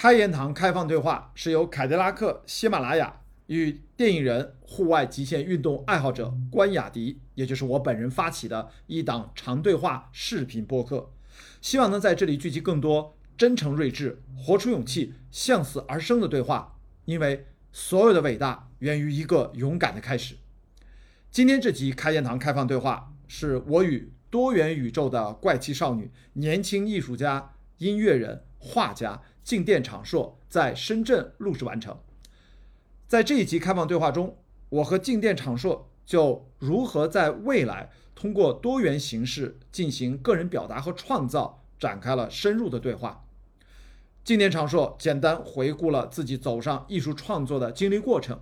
开言堂开放对话是由凯迪拉克、喜马拉雅与电影人、户外极限运动爱好者关雅迪，也就是我本人发起的一档长对话视频播客，希望能在这里聚集更多真诚睿智、活出勇气、向死而生的对话，因为所有的伟大源于一个勇敢的开始。今天这集开言堂开放对话是我与多元宇宙的怪奇少女、年轻艺术家、音乐人、画家。静电场硕在深圳录制完成。在这一集开放对话中，我和静电场硕就如何在未来通过多元形式进行个人表达和创造展开了深入的对话。静电场硕简单回顾了自己走上艺术创作的经历过程，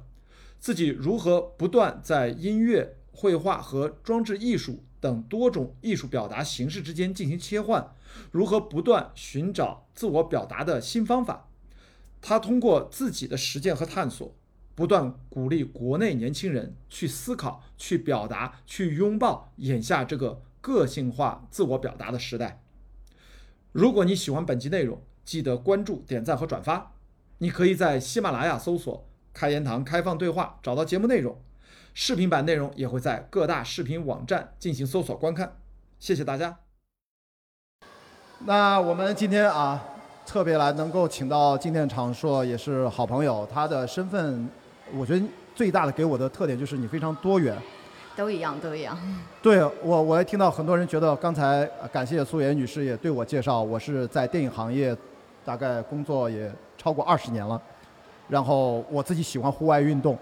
自己如何不断在音乐、绘画和装置艺术等多种艺术表达形式之间进行切换。如何不断寻找自我表达的新方法？他通过自己的实践和探索，不断鼓励国内年轻人去思考、去表达、去拥抱眼下这个个性化自我表达的时代。如果你喜欢本期内容，记得关注、点赞和转发。你可以在喜马拉雅搜索“开言堂开放对话”找到节目内容，视频版内容也会在各大视频网站进行搜索观看。谢谢大家。那我们今天啊，特别来能够请到静电长硕，也是好朋友。他的身份，我觉得最大的给我的特点就是你非常多元。都一样，都一样。对我，我也听到很多人觉得，刚才感谢苏妍女士也对我介绍，我是在电影行业大概工作也超过二十年了，然后我自己喜欢户外运动。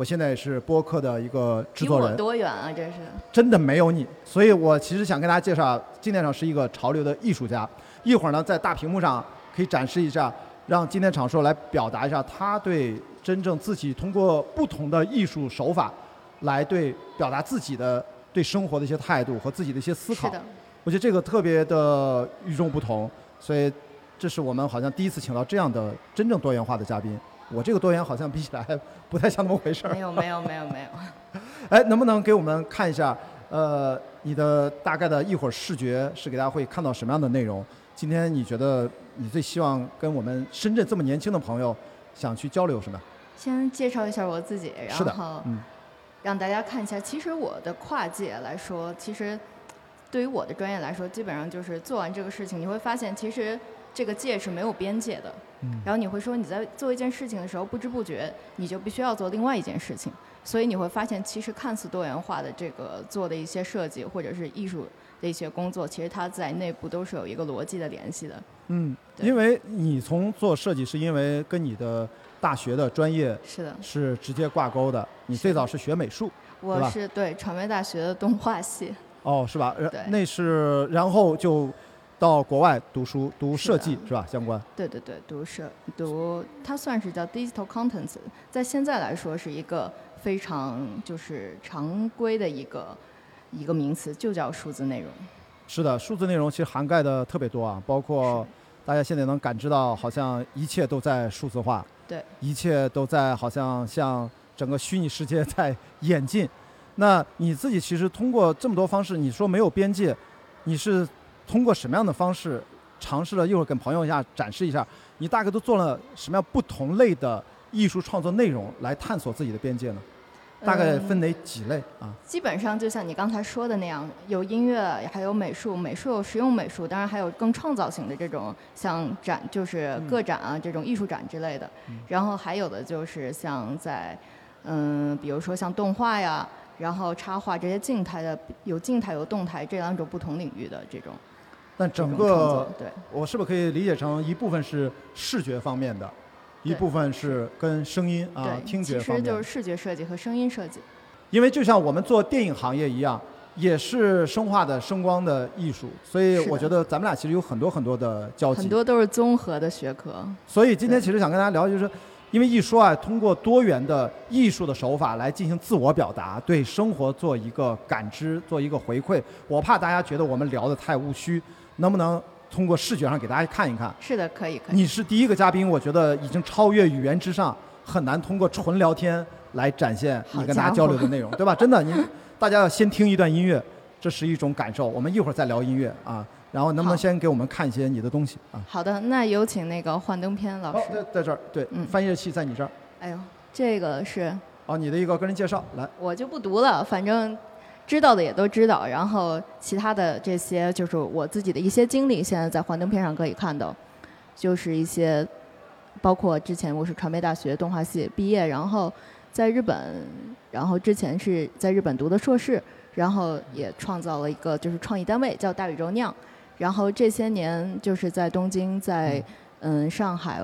我现在是播客的一个制作人，多远啊？这是真的没有你，所以我其实想跟大家介绍，今天场是一个潮流的艺术家。一会儿呢，在大屏幕上可以展示一下，让今天场说来表达一下他对真正自己通过不同的艺术手法，来对表达自己的对生活的一些态度和自己的一些思考。是的，我觉得这个特别的与众不同，所以这是我们好像第一次请到这样的真正多元化的嘉宾。我这个多元好像比起来不太像那么回事儿。没有没有没有没有。哎，能不能给我们看一下？呃，你的大概的一会儿视觉是给大家会看到什么样的内容？今天你觉得你最希望跟我们深圳这么年轻的朋友想去交流什么？先介绍一下我自己，然后让大家看一下。其实我的跨界来说，其实对于我的专业来说，基本上就是做完这个事情，你会发现其实。这个界是没有边界的，然后你会说你在做一件事情的时候，不知不觉你就必须要做另外一件事情，所以你会发现，其实看似多元化的这个做的一些设计或者是艺术的一些工作，其实它在内部都是有一个逻辑的联系的。嗯，因为你从做设计是因为跟你的大学的专业是的，是直接挂钩的。你最早是学美术，我是对传媒大学的动画系。哦，是吧？对，那是然后就。到国外读书读设计是吧？相关。对对对，读设读，它算是叫 digital contents，在现在来说是一个非常就是常规的一个一个名词，就叫数字内容。是的，数字内容其实涵盖的特别多啊，包括大家现在能感知到，好像一切都在数字化。对。一切都在好像像整个虚拟世界在演进。那你自己其实通过这么多方式，你说没有边界，你是？通过什么样的方式尝试了？一会儿跟朋友一下展示一下，你大概都做了什么样不同类的艺术创作内容来探索自己的边界呢？大概分哪几类啊？基本上就像你刚才说的那样，有音乐，还有美术，美术有实用美术，当然还有更创造型的这种，像展就是个展啊这种艺术展之类的。然后还有的就是像在嗯，比如说像动画呀，然后插画这些静态的，有静态有动态这两种不同领域的这种。但整个对，我是不是可以理解成一部分是视觉方面的，一部分是跟声音啊听觉方面。其实就是视觉设计和声音设计。因为就像我们做电影行业一样，也是声化的声光的艺术，所以我觉得咱们俩其实有很多很多的交集。很多都是综合的学科。所以今天其实想跟大家聊，就是因为一说啊，通过多元的艺术的手法来进行自我表达，对生活做一个感知，做一个回馈。我怕大家觉得我们聊的太务虚。能不能通过视觉上给大家看一看？是的，可以，可以。你是第一个嘉宾，我觉得已经超越语言之上，很难通过纯聊天来展现你跟大家交流的内容，对吧？真的，你大家要先听一段音乐，这是一种感受。我们一会儿再聊音乐啊。然后能不能先给我们看一些你的东西啊？好的，那有请那个幻灯片老哦，师。在在这儿，对，嗯翻页器在你这儿。哎呦，这个是哦，你的一个个人介绍，来，我就不读了，反正知道的也都知道，然后其他的这些就是我自己的一些经历，现在在幻灯片上可以看到，就是一些包括之前我是传媒大学动画系毕业，然后在日本，然后之前是在日本读的硕士，然后也创造了一个就是创意单位叫大宇宙酿，然后这些年就是在东京，在嗯上海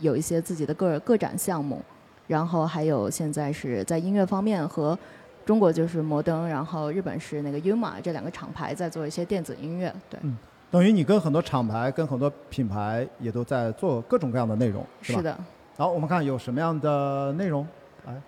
有一些自己的个个展项目。然后还有现在是在音乐方面和中国就是摩登，然后日本是那个 Yuma 这两个厂牌在做一些电子音乐，对，等于你跟很多厂牌、跟很多品牌也都在做各种各样的内容，是吧？是的，好，我们看有什么样的内容？来，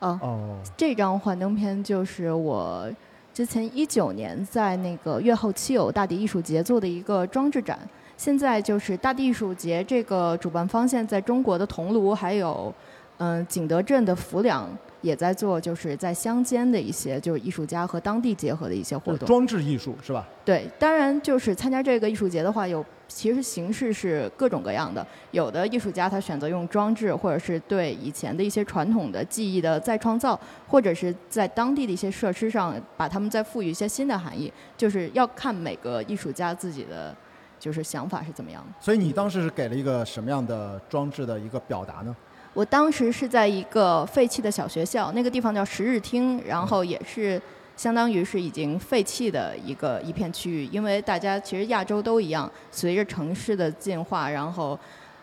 哦，哦，这张幻灯片就是我之前一九年在那个月后七友大地艺术节做的一个装置展。现在就是大地艺术节这个主办方现在中国的桐庐还有嗯景德镇的浮梁也在做，就是在乡间的一些就是艺术家和当地结合的一些活动。装置艺术是吧？对，当然就是参加这个艺术节的话，有其实形式是各种各样的。有的艺术家他选择用装置，或者是对以前的一些传统的技艺的再创造，或者是在当地的一些设施上把它们再赋予一些新的含义，就是要看每个艺术家自己的就是想法是怎么样的。所以你当时是给了一个什么样的装置的一个表达呢？我当时是在一个废弃的小学校，那个地方叫十日町，然后也是相当于是已经废弃的一个一片区域，因为大家其实亚洲都一样，随着城市的进化，然后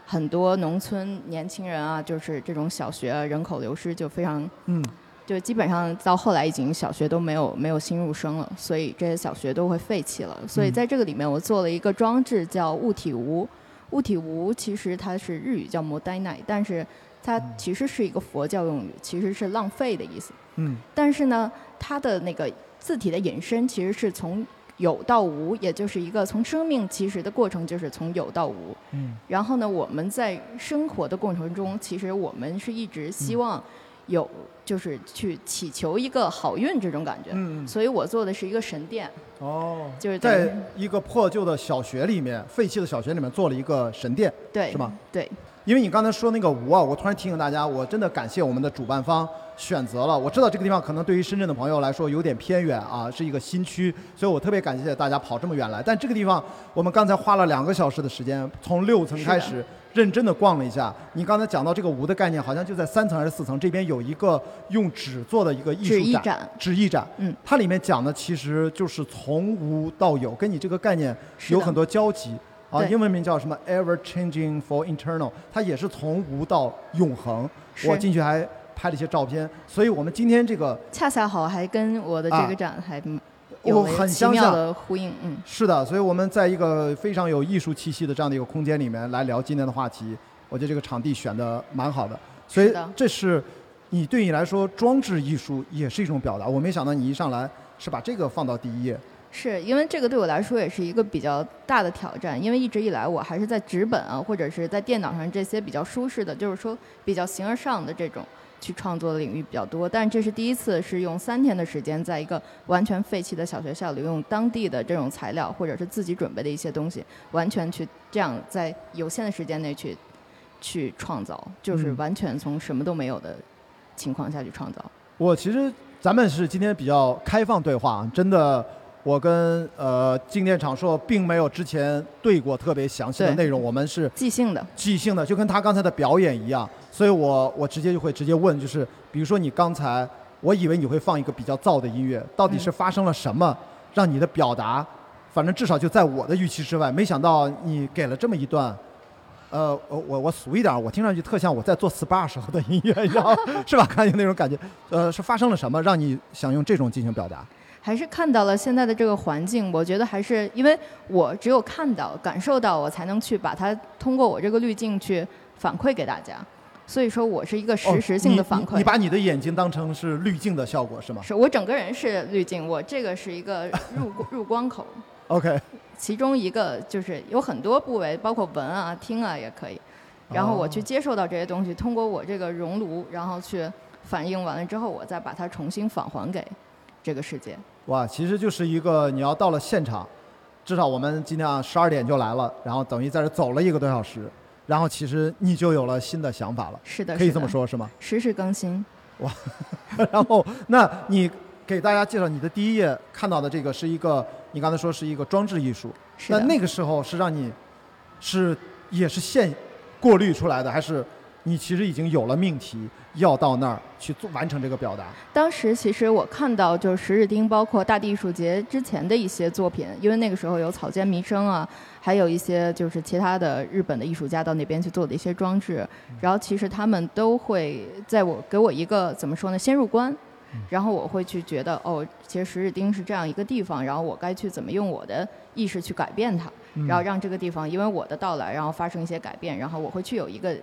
很多农村年轻人啊，就是这种小学啊人口流失就非常，嗯，就基本上到后来已经小学都没有没有新入生了，所以这些小学都会废弃了。所以在这个里面，我做了一个装置叫物体屋。物体无其实它是日语叫摩呆奈，但是它其实是一个佛教用语，其实是浪费的意思。嗯，但是呢，它的那个字体的引申其实是从有到无，也就是一个从生命其实的过程，就是从有到无。嗯，然后呢，我们在生活的过程中，其实我们是一直希望有，就是去祈求一个好运这种感觉。嗯嗯所以我做的是一个神殿，哦，就是在一个破旧的小学里面，废弃的小学里面做了一个神殿，对，是吗？对，因为你刚才说那个无啊，我突然提醒大家，我真的感谢我们的主办方选择了。我知道这个地方可能对于深圳的朋友来说有点偏远啊，是一个新区，所以我特别感谢大家跑这么远来。但这个地方我们刚才花了两个小时的时间，从六层开始认真的逛了一下。你刚才讲到这个无的概念，好像就在三层还是四层，这边有一个用纸做的一个艺术展纸艺展，嗯，它里面讲的其实就是从无到有，跟你这个概念有很多交集。啊，英文名叫什么？Ever Changing for Eternal，它也是从无到永恒。我进去还拍了一些照片，所以我们今天这个恰恰好还跟我的这啊个展还我有很相像。的呼应，嗯。是的，所以我们在一个非常有艺术气息的这样的一个空间里面来聊今天的话题，我觉得这个场地选的蛮好的。所以这是你对你来说装置艺术也是一种表达。我没想到你一上来是把这个放到第一页。是因为这个对我来说也是一个比较大的挑战，因为一直以来我还是在纸本啊，或者是在电脑上这些比较舒适的，就是说比较形而上的这种去创作的领域比较多。但这是第一次是用三天的时间，在一个完全废弃的小学校里，用当地的这种材料或者是自己准备的一些东西，完全去这样在有限的时间内去去创造，就是嗯完全从什么都没有的情况下去创造。我其实咱们是今天比较开放对话，真的，我跟呃静电场硕并没有之前对过特别详细的内容，我们是即兴的，即兴的，就跟他刚才的表演一样，所以我我直接就会直接问，就是比如说你刚才，我以为你会放一个比较燥的音乐，到底是发生了什么，让你的表达，反正至少就在我的预期之外，没想到你给了这么一段。呃，我我我俗一点，我听上去特像我在做 SPA 时候的音乐，你知道是吧？看有那种感觉。呃，是发生了什么让你想用这种进行表达？还是看到了现在的这个环境，我觉得还是因为我只有看到、感受到，我才能去把它通过我这个滤镜去反馈给大家。所以说我是一个实时性的反馈。哦你你。你把你的眼睛当成是滤镜的效果是吗是我整个人是滤镜，我这个是一个 入入光口，？OK，其中一个就是有很多部位，包括闻啊、听啊也可以。然后我去哦接受到这些东西，通过我这个熔炉，然后去反应完了之后，我再把它重新返还给这个世界。哇，其实就是一个你要到了现场，至少我们今天啊十二点就来了，然后等于在这走了一个多小时，然后其实你就有了新的想法了，是的，可以这么说，是吗？实时更新。哇，然后那你给大家介绍你的第一页看到的这个是一个，你刚才说是一个装置艺术，那那个时候是让你是也是现过滤出来的，还是你其实已经有了命题？要到那儿去做完成这个表达。当时其实我看到就是十日町，包括大地艺术节之前的一些作品，因为那个时候有草间弥生啊，还有一些就是其他的日本的艺术家到那边去做的一些装置。然后其实他们都会在我给我一个怎么说呢，先入观，然后我会去觉得哦，其实十日町是这样一个地方，然后我该去怎么用我的意识去改变它，然后让这个地方因为我的到来，然后发生一些改变，然后我会去有一个。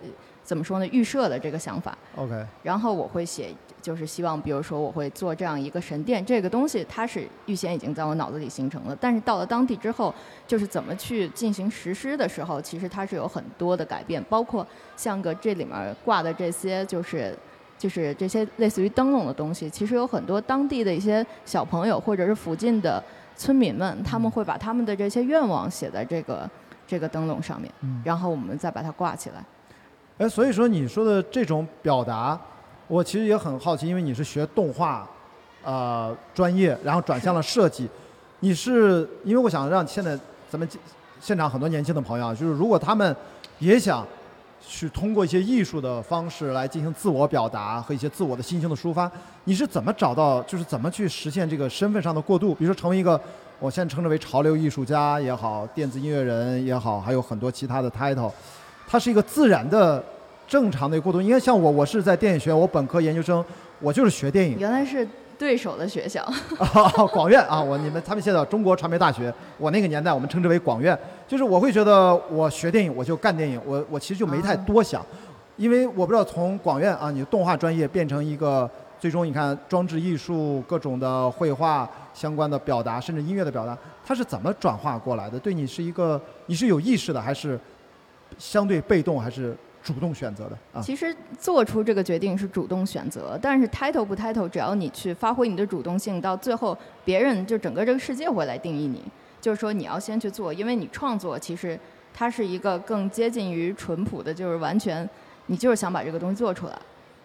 怎么说呢？预设的这个想法。OK。然后我会写，就是希望，比如说我会做这样一个神殿，这个东西它是预先已经在我脑子里形成了。但是到了当地之后，就是怎么去进行实施的时候，其实它是有很多的改变，包括像个这里面挂的这些，就是就是这些类似于灯笼的东西，其实有很多当地的一些小朋友或者是附近的村民们，他们会把他们的这些愿望写在这个这个灯笼上面，然后我们再把它挂起来。哎，所以说你说的这种表达，我其实也很好奇，因为你是学动画，呃，专业，然后转向了设计，你是因为我想让现在咱们现场很多年轻的朋友，就是如果他们也想去通过一些艺术的方式来进行自我表达和一些自我的心情的抒发，你是怎么找到，就是怎么去实现这个身份上的过渡？比如说成为一个，我现在称之为潮流艺术家也好，电子音乐人也好，还有很多其他的 title。它是一个自然的、正常的过渡。应该像我，我是在电影学院，我本科、研究生，我就是学电影。原来是对手的学校。广院啊，我你们他们现在中国传媒大学，我那个年代我们称之为广院。就是我会觉得我学电影我就干电影，我我其实就没太多想，因为我不知道从广院啊，你动画专业变成一个最终你看装置艺术、各种的绘画相关的表达，甚至音乐的表达，它是怎么转化过来的？对你是一个你是有意识的还是？相对被动还是主动选择的啊？其实做出这个决定是主动选择，但是 title 不 title，只要你去发挥你的主动性，到最后别人就整个这个世界会来定义你。就是说你要先去做，因为你创作其实它是一个更接近于淳朴的，就是完全你就是想把这个东西做出来，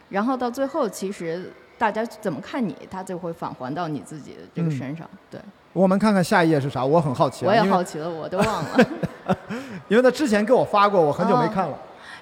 然后到最后其实大家怎么看你，它就会返还到你自己的这个身上。对。我们看看下一页是啥，我很好奇。我也好奇了，我都忘了。因为他之前给我发过，我很久没看了。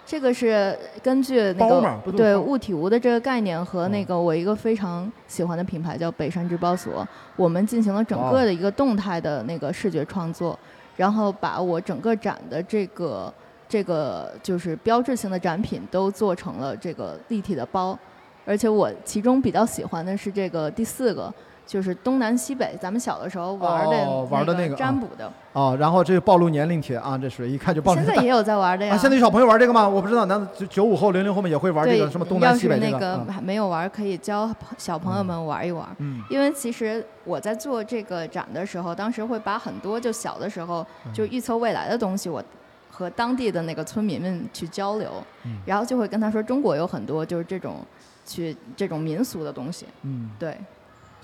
这个是根据那个对物体无的这个概念和那个我一个非常喜欢的品牌叫北山织包所，我们进行了整个的一个动态的那个视觉创作，然后把我整个展的这个这个就是标志性的展品都做成了这个立体的包，而且我其中比较喜欢的是这个第四个。就是东南西北，咱们小的时候玩的玩的那个占卜的哦，然后这个暴露年龄帖啊，这是一看就暴露。现在也有在玩的呀。现在有小朋友玩这个吗？我不知道，难道九五后、零零后们也会玩这个什么东南西北这个？要是那个没有玩，可以教小朋友们玩一玩。嗯。因为其实我在做这个展的时候，当时会把很多就小的时候就预测未来的东西，我和当地的那个村民们去交流，然后就会跟他说，中国有很多就是这种去这种民俗的东西。嗯。对。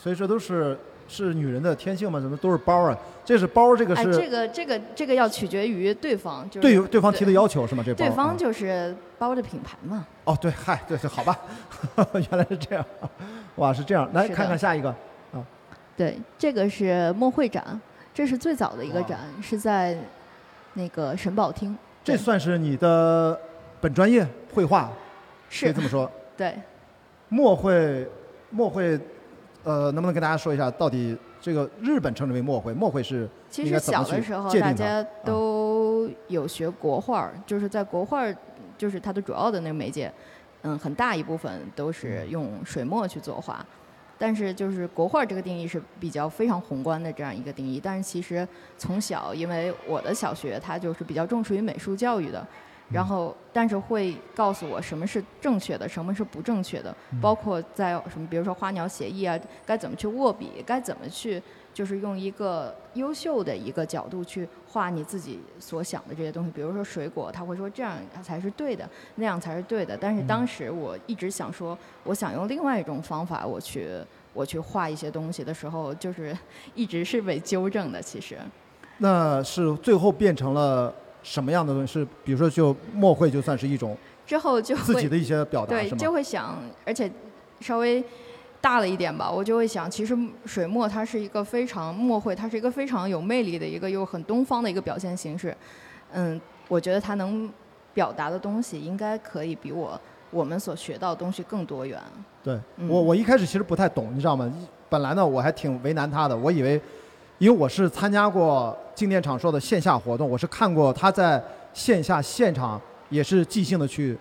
所以这都是是女人的天性嘛？怎么都是包啊？这是包，这个是这个这个这个要取决于对方，就是对对方提的要求是吗？这包对方就是包的品牌嘛。哦，对，嗨，对对，好吧，原来是这样，哇，是这样，来看看下一个啊。对，这个是墨会展，这是最早的一个展，是在那个沈宝厅。这算是你的本专业绘画，是可以这么说。对，墨会，墨绘。呃，能不能跟大家说一下，到底这个日本称之为墨绘，墨绘是其实小的时候大家都有学国画，就是在国画，就是它的主要的那个媒介，嗯，很大一部分都是用水墨去作画。但是就是国画这个定义是比较非常宏观的这样一个定义。但是其实从小，因为我的小学它就是比较重视于美术教育的。然后，但是会告诉我什么是正确的，什么是不正确的，包括在什么，比如说花鸟写意啊，该怎么去握笔，该怎么去，就是用一个优秀的一个角度去画你自己所想的这些东西。比如说水果，他会说这样才是对的，那样才是对的。但是当时我一直想说，我想用另外一种方法，我去我去画一些东西的时候，就是 一直是被纠正的。其实。那是最后变成了什么样的东西？是比如说就墨会就算是一种之后就自己的一些表达对，就会想，而且稍微大了一点吧，我就会想，其实水墨它是一个非常墨会，它是一个非常有魅力的一个又很东方的一个表现形式。嗯，我觉得它能表达的东西应该可以比我我们所学到的东西更多元。对嗯我，我一开始其实不太懂，你知道吗？本来呢，我还挺为难他的，我以为，因为我是参加过静电场说的线下活动，我是看过他在线下现场也是即兴的去、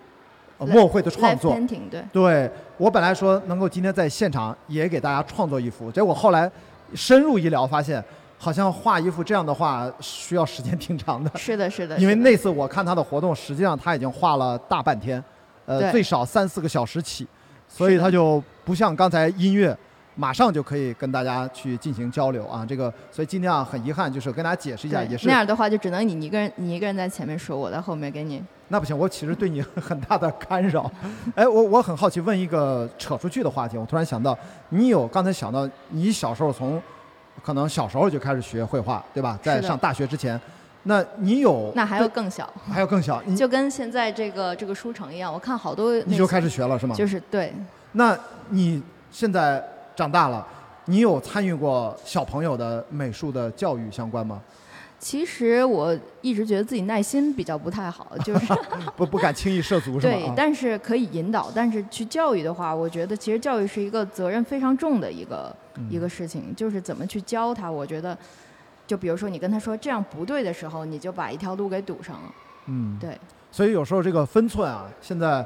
呃、墨绘的创作。painting 对，对我本来说能够今天在现场也给大家创作一幅，结果后来深入一聊，发现好像画一幅这样的画需要时间 挺长的。是的，是的。因为那次我看他的活动，实际上他已经画了大半天，呃，最少三四个小时起，所以他就不像刚才音乐，马上就可以跟大家去进行交流啊。这个，所以今天啊，很遗憾，就是跟大家解释一下，也是那样的话，就只能你一个人，你一个人在前面说，我在后面给你。那不行，我其实对你很大的干扰。哎，我我很好奇，问一个扯出去的话题，我突然想到，你有刚才想到你小时候从可能小时候就开始学绘画，对吧？在上大学之前，那你有那还有更小，还有更小，你就跟现在这个这个书城一样，我看好多你就开始学了是吗？就是对，那你现在长大了，你有参与过小朋友的美术的教育相关吗？其实我一直觉得自己耐心比较不太好，就是不不敢轻易涉足是吗？对，啊但是可以引导，但是去教育的话，我觉得其实教育是一个责任非常重的一个、嗯一个事情，就是怎么去教他。我觉得，就比如说你跟他说这样不对的时候，你就把一条路给堵上了。嗯，对，所以有时候这个分寸啊，现在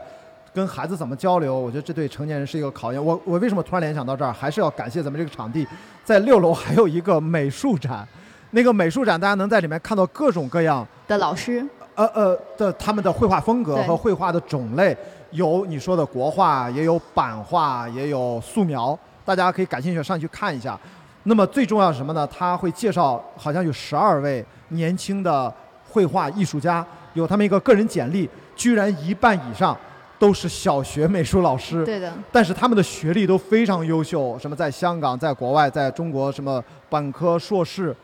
跟孩子怎么交流，我觉得这对成年人是一个考验。我我为什么突然联想到这儿，还是要感谢咱们这个场地，在六楼还有一个美术展，那个美术展大家能在里面看到各种各样的老师，呃呃的他们的绘画风格和绘画的种类，有你说的国画，也有版画，也有素描，大家可以感兴趣上去看一下。那么最重要是什么呢？他会介绍，好像有十二位年轻的绘画艺术家，有他们一个个人简历，居然一半以上都是小学美术老师。对的，但是他们的学历都非常优秀，什么在香港、在国外、在中国，什么本科、硕士，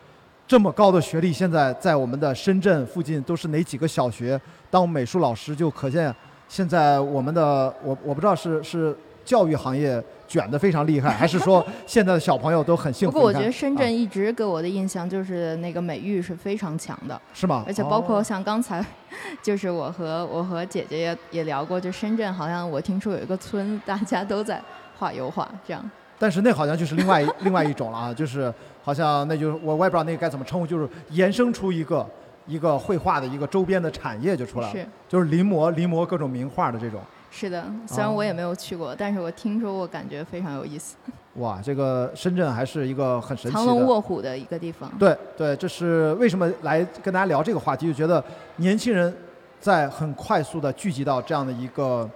这么高的学历，现在在我们的深圳附近都是哪几个小学当美术老师，就可见现在我们的我我不知道是是教育行业卷得非常厉害，还是说现在的小朋友都很幸福？不过我觉得深啊圳一直给我的印象就是那个美育是非常强的，是吗？而且包括哦像刚才，就是我和我和姐姐也也聊过，就深圳好像我听说有一个村，大家都在画油画，这样。但是那好像就是另外 另外一种了啊，就是好像那就是我我也不知道那个该怎么称呼，就是延伸出一个一个绘画的一个周边的产业就出来了，是就是临摹临摹各种名画的这种。是的，虽然哦我也没有去过，但是我听说过，感觉非常有意思，哇，这个深圳还是一个很神奇的藏龙。卧虎的一个地方。对对，这是为什么来跟大家聊这个话题，就觉得年轻人在很快速的聚集到这样的一个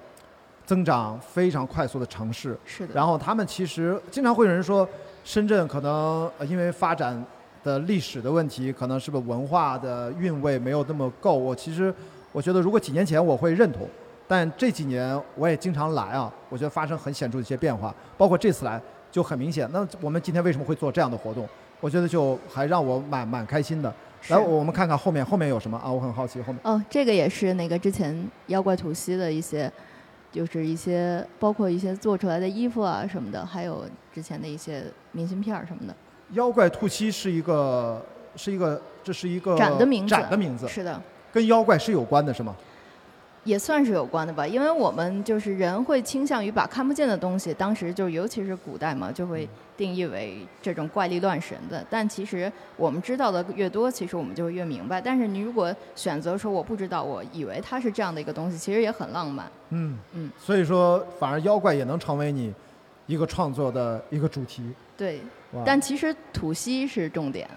增长非常快速的城市，是的，然后他们其实经常会有人说，深圳可能呃因为发展的历史的问题，可能是不是文化的韵味没有那么够。我其实我觉得，如果几年前我会认同，但这几年我也经常来啊，我觉得发生很显著的一些变化，包括这次来就很明显。那我们今天为什么会做这样的活动？我觉得就还让我蛮蛮开心的。来，我们看看后面后面有什么啊？我很好奇后面。哦，这个也是那个之前妖怪吐息的一些，就是一些包括一些做出来的衣服啊什么的，还有之前的一些明信片儿什么的。妖怪吐息是一个是一个这是一个展的名字展的名字，是的，跟妖怪是有关的是吗？也算是有关的吧，因为我们就是人会倾向于把看不见的东西，当时就尤其是古代嘛，就会定义为这种怪力乱神的。但其实我们知道的越多，其实我们就会越明白。但是你如果选择说我不知道，我以为它是这样的一个东西，其实也很浪漫。嗯嗯，所以说反而妖怪也能成为你一个创作的一个主题。对，但其实吐息是重点，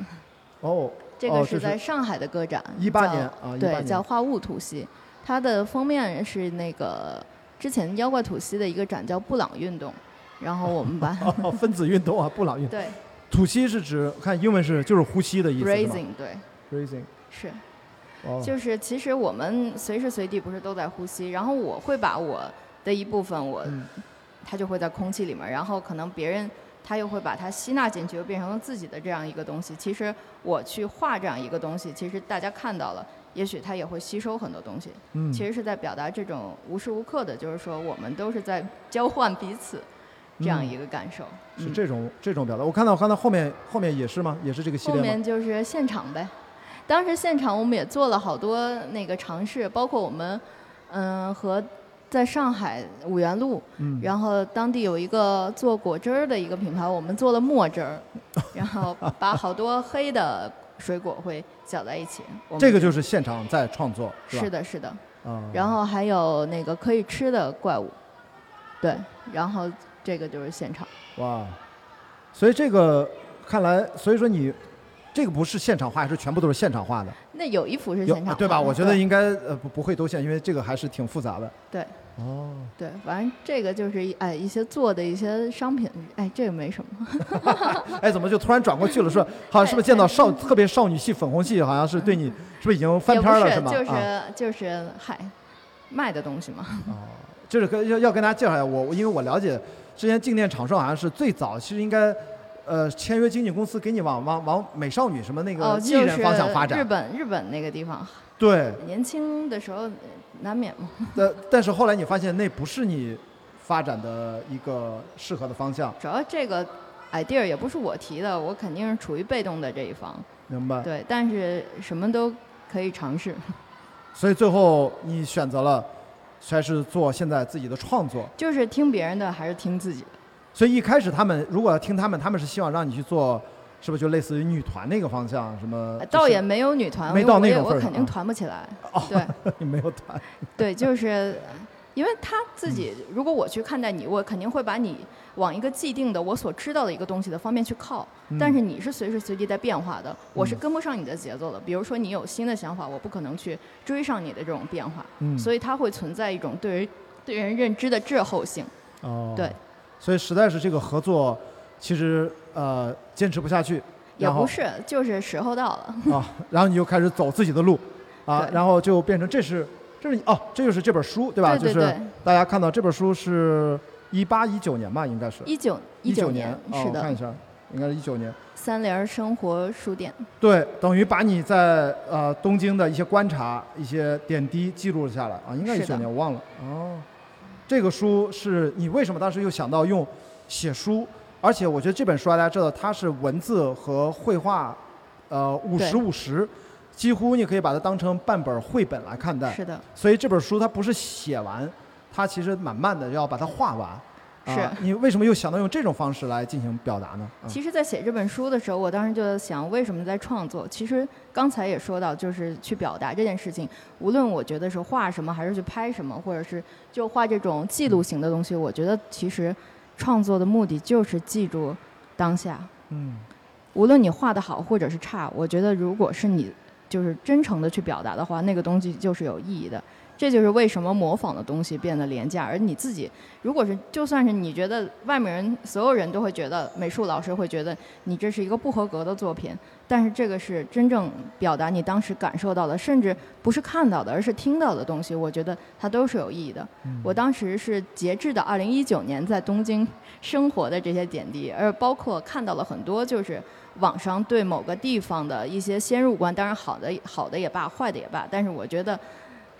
哦，这个哦是在上海的个展，18叫年啊对，叫画物吐息。它的封面是那个之前妖怪吐息的一个展叫布朗运动，然后我们把哦，分子运动啊，布朗运动。对。吐息是指看英文是就是呼吸的意思吗 breathing 对。Breathing 是，哦，就是其实我们随时随地不是都在呼吸，然后我会把我的一部分我嗯。它就会在空气里面，然后可能别人他又会把它吸纳进去，又变成了自己的这样一个东西。其实我去画这样一个东西，其实大家看到了，也许他也会吸收很多东西。嗯，其实是在表达这种无时无刻的，就是说我们都是在交换彼此这样一个感受。嗯是这种这种表达。我看到我看到后面后面也是吗？也是这个系后列吗？面就是现场呗。当时现场我们也做了好多那个尝试，包括我们嗯、和在上海五元路，嗯，然后当地有一个做果汁儿的一个品牌，我们做了墨汁儿，然后把好多黑的水果会搅在一起。我们这个就是现场在创作，是吧？是的，是的。嗯，然后还有那个可以吃的怪物，对，然后这个就是现场。哇，所以这个看来，所以说你这个不是现场画，还是全部都是现场画的？那有一幅是现场对吧？我觉得应该呃不不会都现，因为这个还是挺复杂的。对哦，对，反正这个就是一哎一些做的一些商品，哎这个没什么。哎，怎么就突然转过去了？说 好像是不是见到少特别少女系、粉红系，好像是对你是不是已经翻篇了是，吗？就是、啊就是嗨，卖的东西嘛。哦就是跟要要跟大家介绍一下，我我因为我了解，之前静电厂商好像是最早，其实应该，呃，签约经纪公司给你往往往美少女什么那个哦，艺人方向发展。日本日本那个地方，对，年轻的时候呃难免嘛。但但是后来你发现那不是你发展的一个适合的方向，主要这个 idea 也不是我提的，我肯定是处于被动的这一方。明白？对，但是什么都可以尝试。所以最后你选择了，还是做现在自己的创作。就是听别人的还是听自己的？所以一开始他们如果要听他们，他们是希望让你去做，是不是就类似于女团那个方向？什么？倒也没有女团，没到因为我也那种份儿上我肯定啊团不起来。哦对 你没有团。对，就是 因为他自己，如果我去看待你，我肯定会把你往一个既定的我所知道的一个东西的方面去靠。但是你是随时随地在变化的，我是嗯跟不上你的节奏的。比如说你有新的想法，我不可能去追上你的这种变化，嗯，所以它会存在一种对于对人认知的滞后性。哦，对，所以实在是这个合作，其实呃坚持不下去，也不是，就是时候到了。啊，然后你就开始走自己的路，啊，然后就变成这是这是哦，这就是这本书对吧？就是对对对，大家看到这本书是一八一九年吧，应该是一九一九年，哦，是的，我看一下，应该是一九年。三联生活书店。对，等于把你在呃东京的一些观察、一些点滴记录了下来啊，应该一是的九年，我忘了。哦，这个书是你为什么当时又想到用写书？而且我觉得这本书大家知道，它是文字和绘画，呃五十五十，几乎你可以把它当成半本绘本来看待。是的，所以这本书它不是写完，它其实蛮慢的，要把它画完。啊是你为什么又想到用这种方式来进行表达呢？啊其实，在写这本书的时候，我当时就在想，为什么在创作？其实刚才也说到，就是去表达这件事情。无论我觉得是画什么，还是去拍什么，或者是就画这种记录型的东西，我觉得其实创作的目的就是记住当下。嗯无论你画的好或者是差，我觉得如果是你就是真诚的去表达的话，那个东西就是有意义的。这就是为什么模仿的东西变得廉价，而你自己，如果是就算是你觉得外面人所有人都会觉得美术老师会觉得你这是一个不合格的作品，但是这个是真正表达你当时感受到的，甚至不是看到的，而是听到的东西，我觉得它都是有意义的。我当时是截至的二零一九年在东京生活的这些点滴，而包括看到了很多就是网上对某个地方的一些先入观，当然好的好的也罢，坏的也罢，但是我觉得，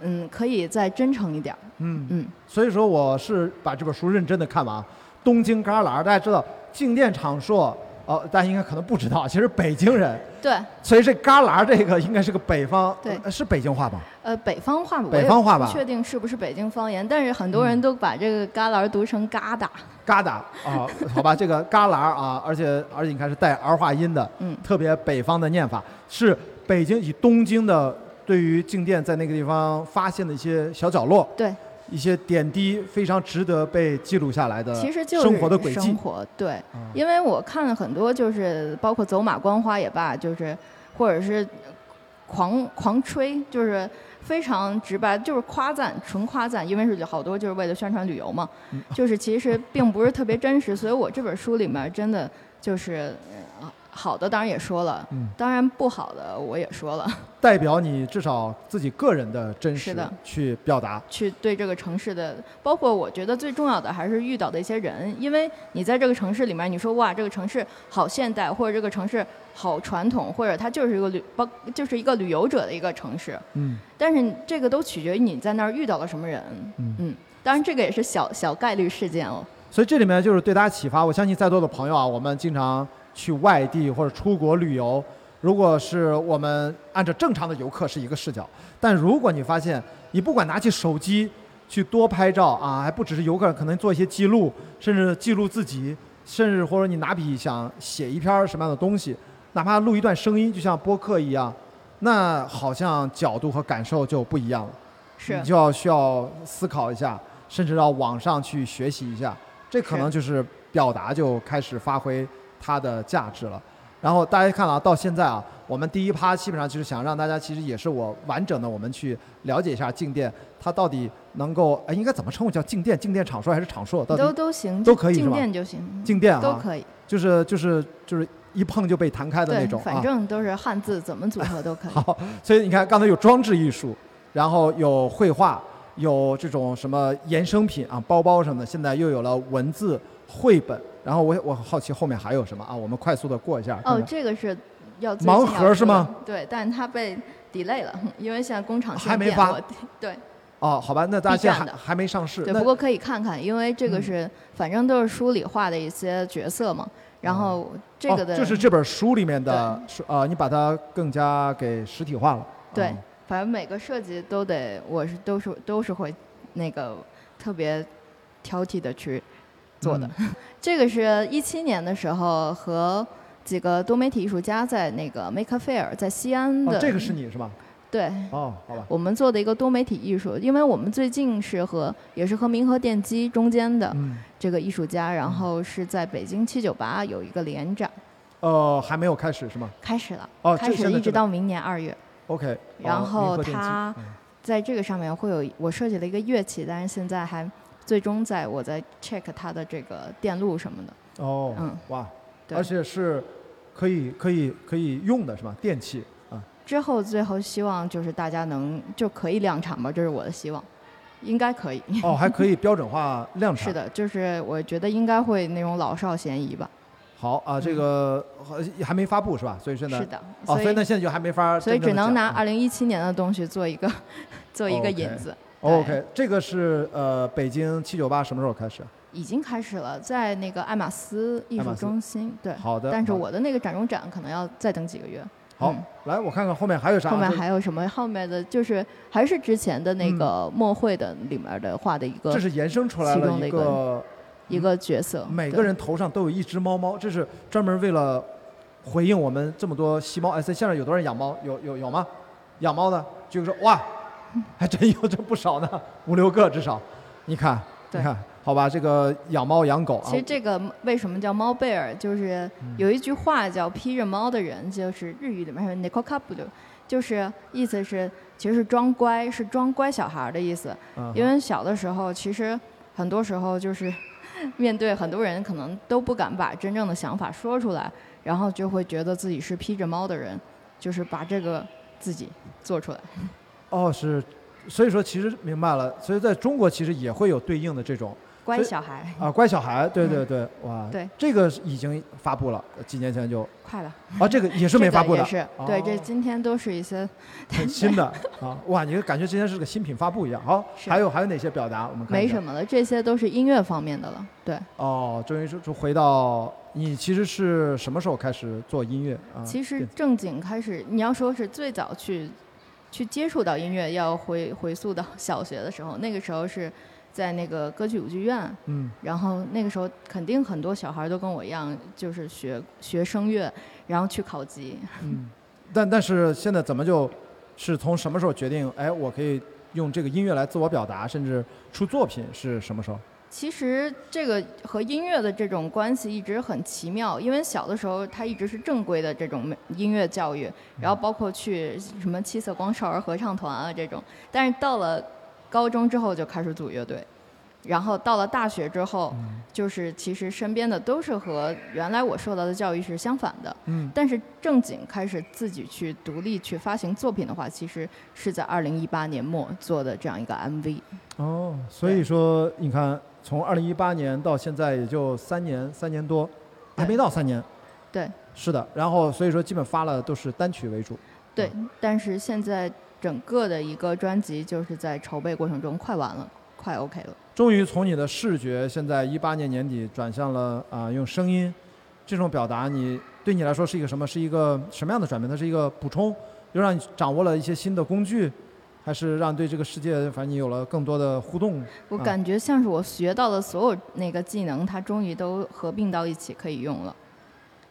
嗯，可以再真诚一点儿。嗯嗯，所以说我是把这本书认真的看完啊。东京旮旯，大家知道静电场硕，哦，大家应该可能不知道，其实北京人，对，所以这旮旯这个应该是个北方，对呃是北京话吧？呃，北方话吧北方话吧不确定是不是北京方言，但是很多人都把这个旮旯读成疙瘩。疙瘩啊，好吧，这个旮旯啊，而且而且你看是带儿化音的，嗯特别北方的念法，是北京以东京的对于静电在那个地方发现的一些小角落，对，一些点滴，非常值得被记录下来的其实就是生活的轨迹生。活对，啊因为我看了很多，就是包括走马观花也罢，就是或者是狂狂吹，就是非常直白，就是夸赞，纯夸赞，因为是好多就是为了宣传旅游嘛，就是其实并不是特别真实，所以我这本书里面真的就是。呃好的当然也说了，嗯。当然不好的我也说了，代表你至少自己个人的真实是的。去表达。去对这个城市的，包括我觉得最重要的还是遇到的一些人，因为你在这个城市里面，你说哇，这个城市好现代，或者这个城市好传统，或者它就是一个旅包就是一个旅游者的一个城市，嗯。但是这个都取决于你在那儿遇到了什么人，嗯当然这个也是小小概率事件哦，所以这里面就是对大家启发。我相信在座的朋友啊，我们经常去外地或者出国旅游，如果是我们按照正常的游客是一个视角，但如果你发现你不管拿起手机去多拍照啊，还不只是游客，可能做一些记录，甚至记录自己，甚至或者你拿笔想写一篇什么样的东西，哪怕录一段声音，就像播客一样，那好像角度和感受就不一样了。是你就要需要思考一下，甚至到网上去学习一下，这可能就是表达就开始发挥它的价值了。然后大家看了啊，到现在啊，我们第一趴基本上就是想让大家，其实也是我完整的我们去了解一下静电，它到底能够，哎，应该怎么称呼？叫静电、静电场硕还是场硕？到底都都行，都可以是静电就行，静电啊，都可以，就是就是就是一碰就被弹开的那种，啊。反正都是汉字，怎么组合都可以。好，所以你看，刚才有装置艺术，然后有绘画，有这种什么衍生品啊，包包什么的，现在又有了文字绘本。然后我我好奇后面还有什么啊？我们快速的过一下。哦，这个是要最盲盒是吗？对，但是它被 delay 了，因为现在工厂。还没发 对哦，好吧，那大家还没上市。对，不过可以看看，因为这个嗯是、反正都是书里画的一些角色嘛。然后这个的、哦、就是这本书里面的书呃，你把它更加给实体化了。对哦，反正每个设计都得，我是都是都是会那个特别挑剔的去做的。嗯 这个是一七年的时候和几个多媒体艺术家在那个 Make Fair 在西安的、哦，这个是你是吗？对。哦，好吧。我们做的一个多媒体艺术，因为我们最近是和也是和民和电机中间的嗯，这个艺术家，然后是在北京七九八有一个联展，呃，还没有开始是吗开始了，哦开始一直到明年二月。？OK 哦。然后民和电机它嗯在这个上面会有我设计了一个乐器，但是现在还最终在我在 check 它的这个电路什么的。哦，嗯哇，对而且是可以可以可以用的是吧？电器啊，之后最后希望就是大家能就可以量产吧，这是我的希望，应该可以。哦，还可以标准化量产。是。的，就是我觉得应该会那种老少咸宜吧。好啊，这个还还没发布是吧？所以现在嗯是的，哦，所以那现在就还没法所以只能拿二零一七年的东西做一个做一个引子。对 OK，这个是呃北京七九八什么时候开始？已经开始了，在那个爱马仕艺术中心。对。好的。但是我的那个展中展可能要再等几个月。好嗯来我看看后面还有啥？后面还有什么？后面的就是还是之前的那个墨绘的里面的画的一个嗯这是延伸出来的一个个一个角色。每个人头上都有一只猫猫，这是专门为了回应我们这么多吸猫。哎，现在有多少人养猫？有有有吗？养猫的就是说哇，还真有这不少呢，五六个至少。你看，你看，好吧，这个养猫养狗啊其，实这个为什么叫猫贝尔？就是嗯有一句话叫“披着猫的人”，就是日语里面是 n i k o k a b u 就是意思是其实是装乖，是装乖小孩的意思。嗯因为小的时候，其实很多时候就是 面对很多人，可能都不敢把真正的想法说出来，然后就会觉得自己是披着猫的人，就是把这个自己做出来。哦是，所以说其实明白了，所以在中国其实也会有对应的这种乖小孩，啊乖小孩，对对对，哇，对，这个已经发布了，几年前就快了。啊这个也是没发布的，这个也是对，这哦今天都是一些 很新的啊，哇，你感觉今天是个新品发布一样。好，还有还有哪些表达？我们没什么了，这些都是音乐方面的了。对，哦，终于就就回到你其实是什么时候开始做音乐啊？其实正经开始，你要说是最早去去接触到音乐，要回回溯到小学的时候，那个时候是在那个歌剧舞剧院，嗯然后那个时候肯定很多小孩都跟我一样，就是学 学声乐，然后去考级。嗯，但但是现在怎么就是从什么时候决定？哎，我可以用这个音乐来自我表达，甚至出作品是什么时候？其实这个和音乐的这种关系一直很奇妙，因为小的时候它一直是正规的这种音乐教育，然后包括去什么七色光少儿合唱团啊这种，但是到了高中之后就开始组乐队，然后到了大学之后，嗯就是其实身边的都是和原来我受到的教育是相反的。嗯但是正经开始自己去独立去发行作品的话，其实是在二零一八年末做的这样一个 MV。哦，所以说你看，从二零一八年到现在也就三年，三年多，还没到三年。对，是的。然后所以说基本发了都是单曲为主。对，但是现在整个的一个专辑就是在筹备过程中，快完了，快 OK 了。终于从你的视觉，现在一八年年底转向了啊、用声音这种表达，你对你来说是一个什么？是一个什么样的转变？它是一个补充，又让你掌握了一些新的工具，还是让对这个世界，反正你有了更多的互动？啊我感觉像是我学到的所有那个技能，它终于都合并到一起可以用了。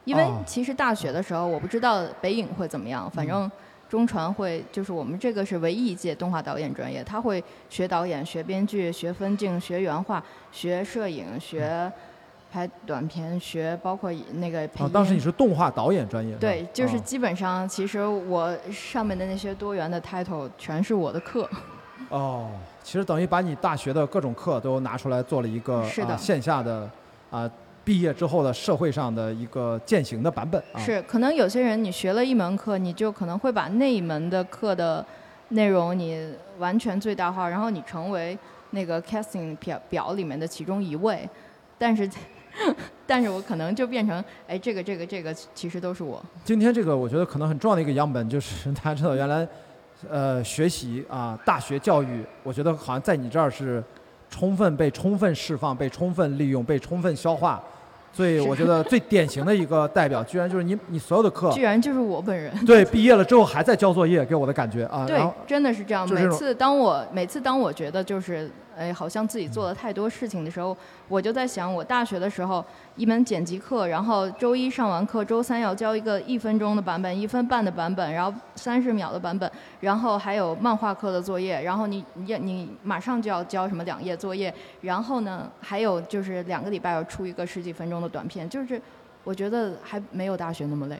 因为哦其实大学的时候，我不知道北影会怎么样，反正中传会，就是我们这个是唯一一届动画导演专业，他会学导演、学编剧、学分镜、学原画、学摄影、学拍短片、学包括那个配啊，音。当时你是动画导演专业？对，就是啊基本上，其实我上面的那些多元的 title 全是我的课。哦，其实等于把你大学的各种课都拿出来做了一个是的啊、线下的啊、毕业之后的社会上的一个践行的版本啊。是，可能有些人你学了一门课，你就可能会把那一门的课的内容你完全最大化，然后你成为那个 casting 表表里面的其中一位，但是。但是我可能就变成，哎，这个这个这个其实都是我。今天这个我觉得可能很重要的一个样本就是大家知道原来，呃，学习啊，大学教育，我觉得好像在你这儿是充分被充分释放、被充分利用、被充分消化。所以我觉得最典型的一个代表，居然就是你你所有的课，居然就是我本人。对，毕业了之后还在交作业，给我的感觉啊。对，真的是这样。每次当我每次当我觉得就是，哎，好像自己做了太多事情的时候，我就在想，我大学的时候一门剪辑课，然后周一上完课，周三要交一个一分钟的版本、一分半的版本，然后三十秒的版本，然后还有漫画课的作业，然后你你你马上就要交什么两页作业，然后呢，还有就是两个礼拜要出一个十几分钟的短片，就是我觉得还没有大学那么累。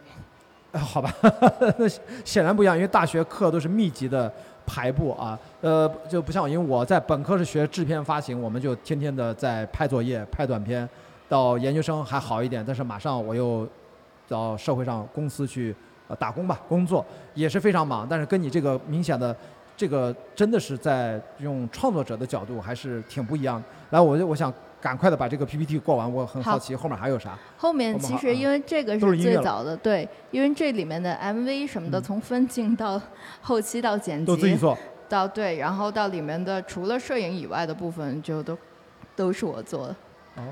呃 好吧，那显然不一样，因为大学课都是密集的排布啊，呃，就不像因为我在本科是学制片发行，我们就天天的在拍作业、拍短片，到研究生还好一点，但是马上我又到社会上公司去呃打工吧，工作也是非常忙，但是跟你这个明显的。这个真的是在用创作者的角度还是挺不一样。来，我就我想赶快的把这个 PPT 过完，我很好好奇后面还有啥。后面其实因为这个是最早的，对，因为这里面的 MV 什么的，嗯从分镜到后期到剪辑，都自己做，到对，然后到里面的除了摄影以外的部分，就都都是我做的。哦，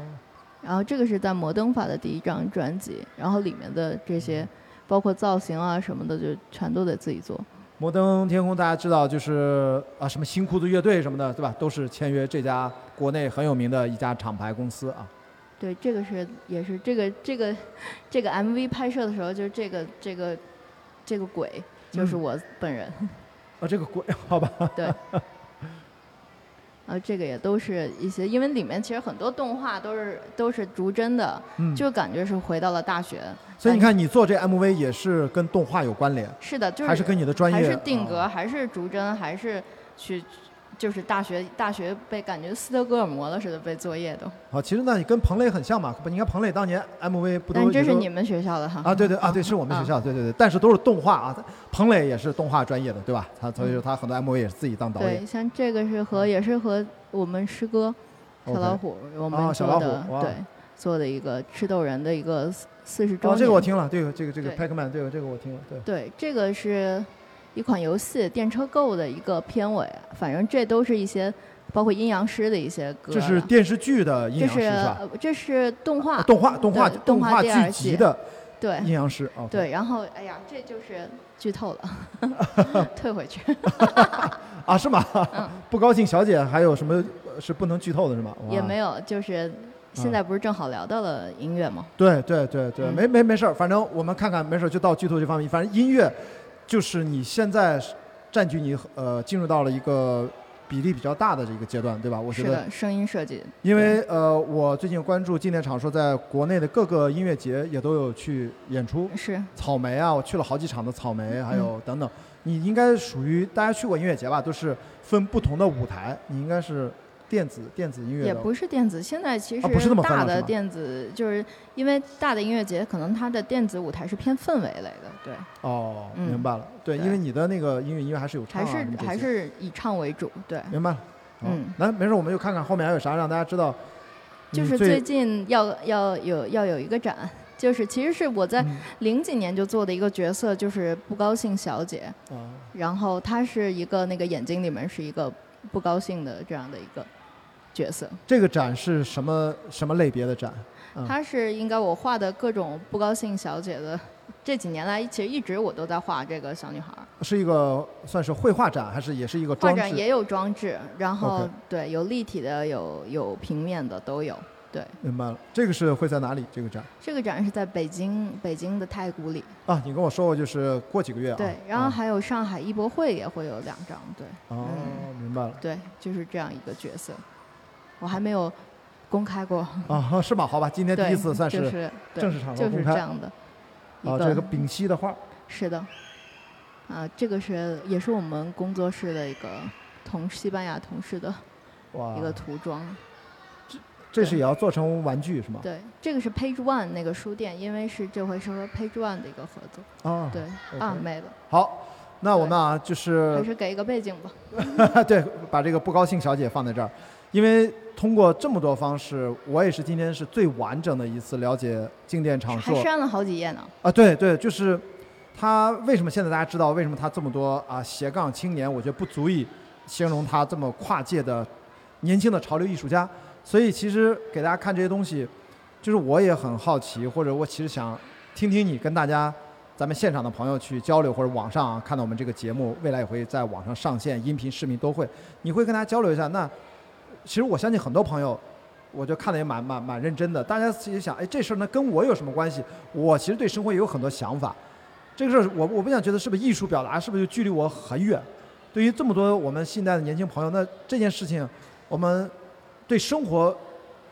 然后这个是在摩登法的第一张专辑，然后里面的这些，包括造型啊什么的，就全都得自己做。摩登天空大家知道就是啊什么新裤子乐队什么的，对吧？都是签约这家国内很有名的一家厂牌公司啊。对，这个是也是这个这个 这个 MV 拍摄的时候，就是这个这个这个鬼就是嗯我本人。啊，这个鬼，好吧，对，啊这个也都是一些，因为里面其实很多动画都是都是逐帧的，嗯，就感觉是回到了大学。所以你看你做这 MV 也是跟动画有关联，是的，就是还是跟你的专业还是定格，啊还是逐帧，还是去就是大学大学被感觉斯德哥尔摩了似的被作业都。好，其实那，你跟彭磊很像嘛。不，你看彭磊当年 MV 不都但这是你们学校的哈？啊？对对啊，对，是我们学校，对对对，但是都是动画啊。彭磊也是动画专业的，对吧？他所以说他很多 MV 也是自己当导演对，。像这个是和也是和我们师哥小老虎我哦们小老做的虎对做的一个吃豆人的一个四四十周哦，年。这个我听了，这个这个这个对 Pac-Man，这个这个我听了，对。对，这个是一款游戏电车购的一个片尾，反正这都是一些包括阴阳师的一些歌。这是电视剧的阴阳师这是动画啊，动画动画动画剧集的对阴阳师啊。对，然后哎呀，这就是剧透了，退回去 啊，是吗？嗯不高兴小姐还有什么呃是不能剧透的是吗？也没有，就是现嗯在不是正好聊到了音乐吗？对对对对，嗯没没没事儿，反正我们看看，没事儿就到剧透这方面。反正音乐就是你现在占据你呃进入到了一个比例比较大的这个阶段，对吧？我觉得，是的，声音设计，因为呃，我最近关注纪念场说，在国内的各个音乐节也都有去演出。是草莓啊，我去了好几场的草莓，还嗯有等等。你应该属于大家去过音乐节吧？都是分不同的舞台，你应该是电子电子音乐？也不是电子，现在其实大的电子，就是因为大的音乐节，可能它的电子舞台是偏氛围类的，对，哦，嗯明白了。对，对因为你的那个音乐音乐还是有唱还是还是以唱为主，对。明白了。嗯来，没事，我们就看看后面还有啥，让大家知道就是最。近要要有要有一个展，就是其实是我在嗯零几年就做的一个角色，就是不高兴小姐，啊，然后她是一个那个眼睛里面是一个不高兴的这样的一个角色，这个展是什么什么类别的展？嗯她是应该我画的各种不高兴小姐的。这几年来，其实一直我都在画这个小女孩，是一个算是绘画展，还是也是一个画装置？展也有装置，然后对有立体的，有有平面的都有。对，明白了，这个是会在哪里？这个展这个展是在北京北京的太古里，啊，你跟我说过，就是过几个月啊。对，然后啊还有上海艺博会也会有两张，对，哦，明白了对，就是这样一个角色，我还没有公开过，啊，是吗？好吧，今天第，一次算是正式场合就是这样的。一啊，这个丙烯的画。是的，啊，这个是也是我们工作室的一个同西班牙同事的一，个涂装，这这是也要做成玩具是吗？对，这个是 Page One 那个书店，因为是这回是和 Page One 的一个合作，啊，对啊，没了，好，那我们啊，就是还是是给一个背景吧，对，把这个不高兴小姐放在这儿，因为通过这么多方式，我也是今天是最完整的一次了解静电场硕还删了好几页呢，啊，对对，就是他为什么现在大家知道为什么他这么多啊斜杠青年，我觉得不足以形容他这么跨界的年轻的潮流艺术家。所以其实给大家看这些东西，就是我也很好奇，或者我其实想听听你跟大家咱们现场的朋友去交流，或者网上、啊、看到我们这个节目，未来也会在网上上线，音频、视频都会，你会跟大家交流一下。那其实我相信很多朋友。我就看的也蛮蛮蛮认真的，大家自己想，哎，这事儿呢跟我有什么关系？我其实对生活也有很多想法，这个事儿我我不想觉得是不是艺术表达是不是就距离我很远？对于这么多我们现在的年轻朋友，那这件事情，我们对生活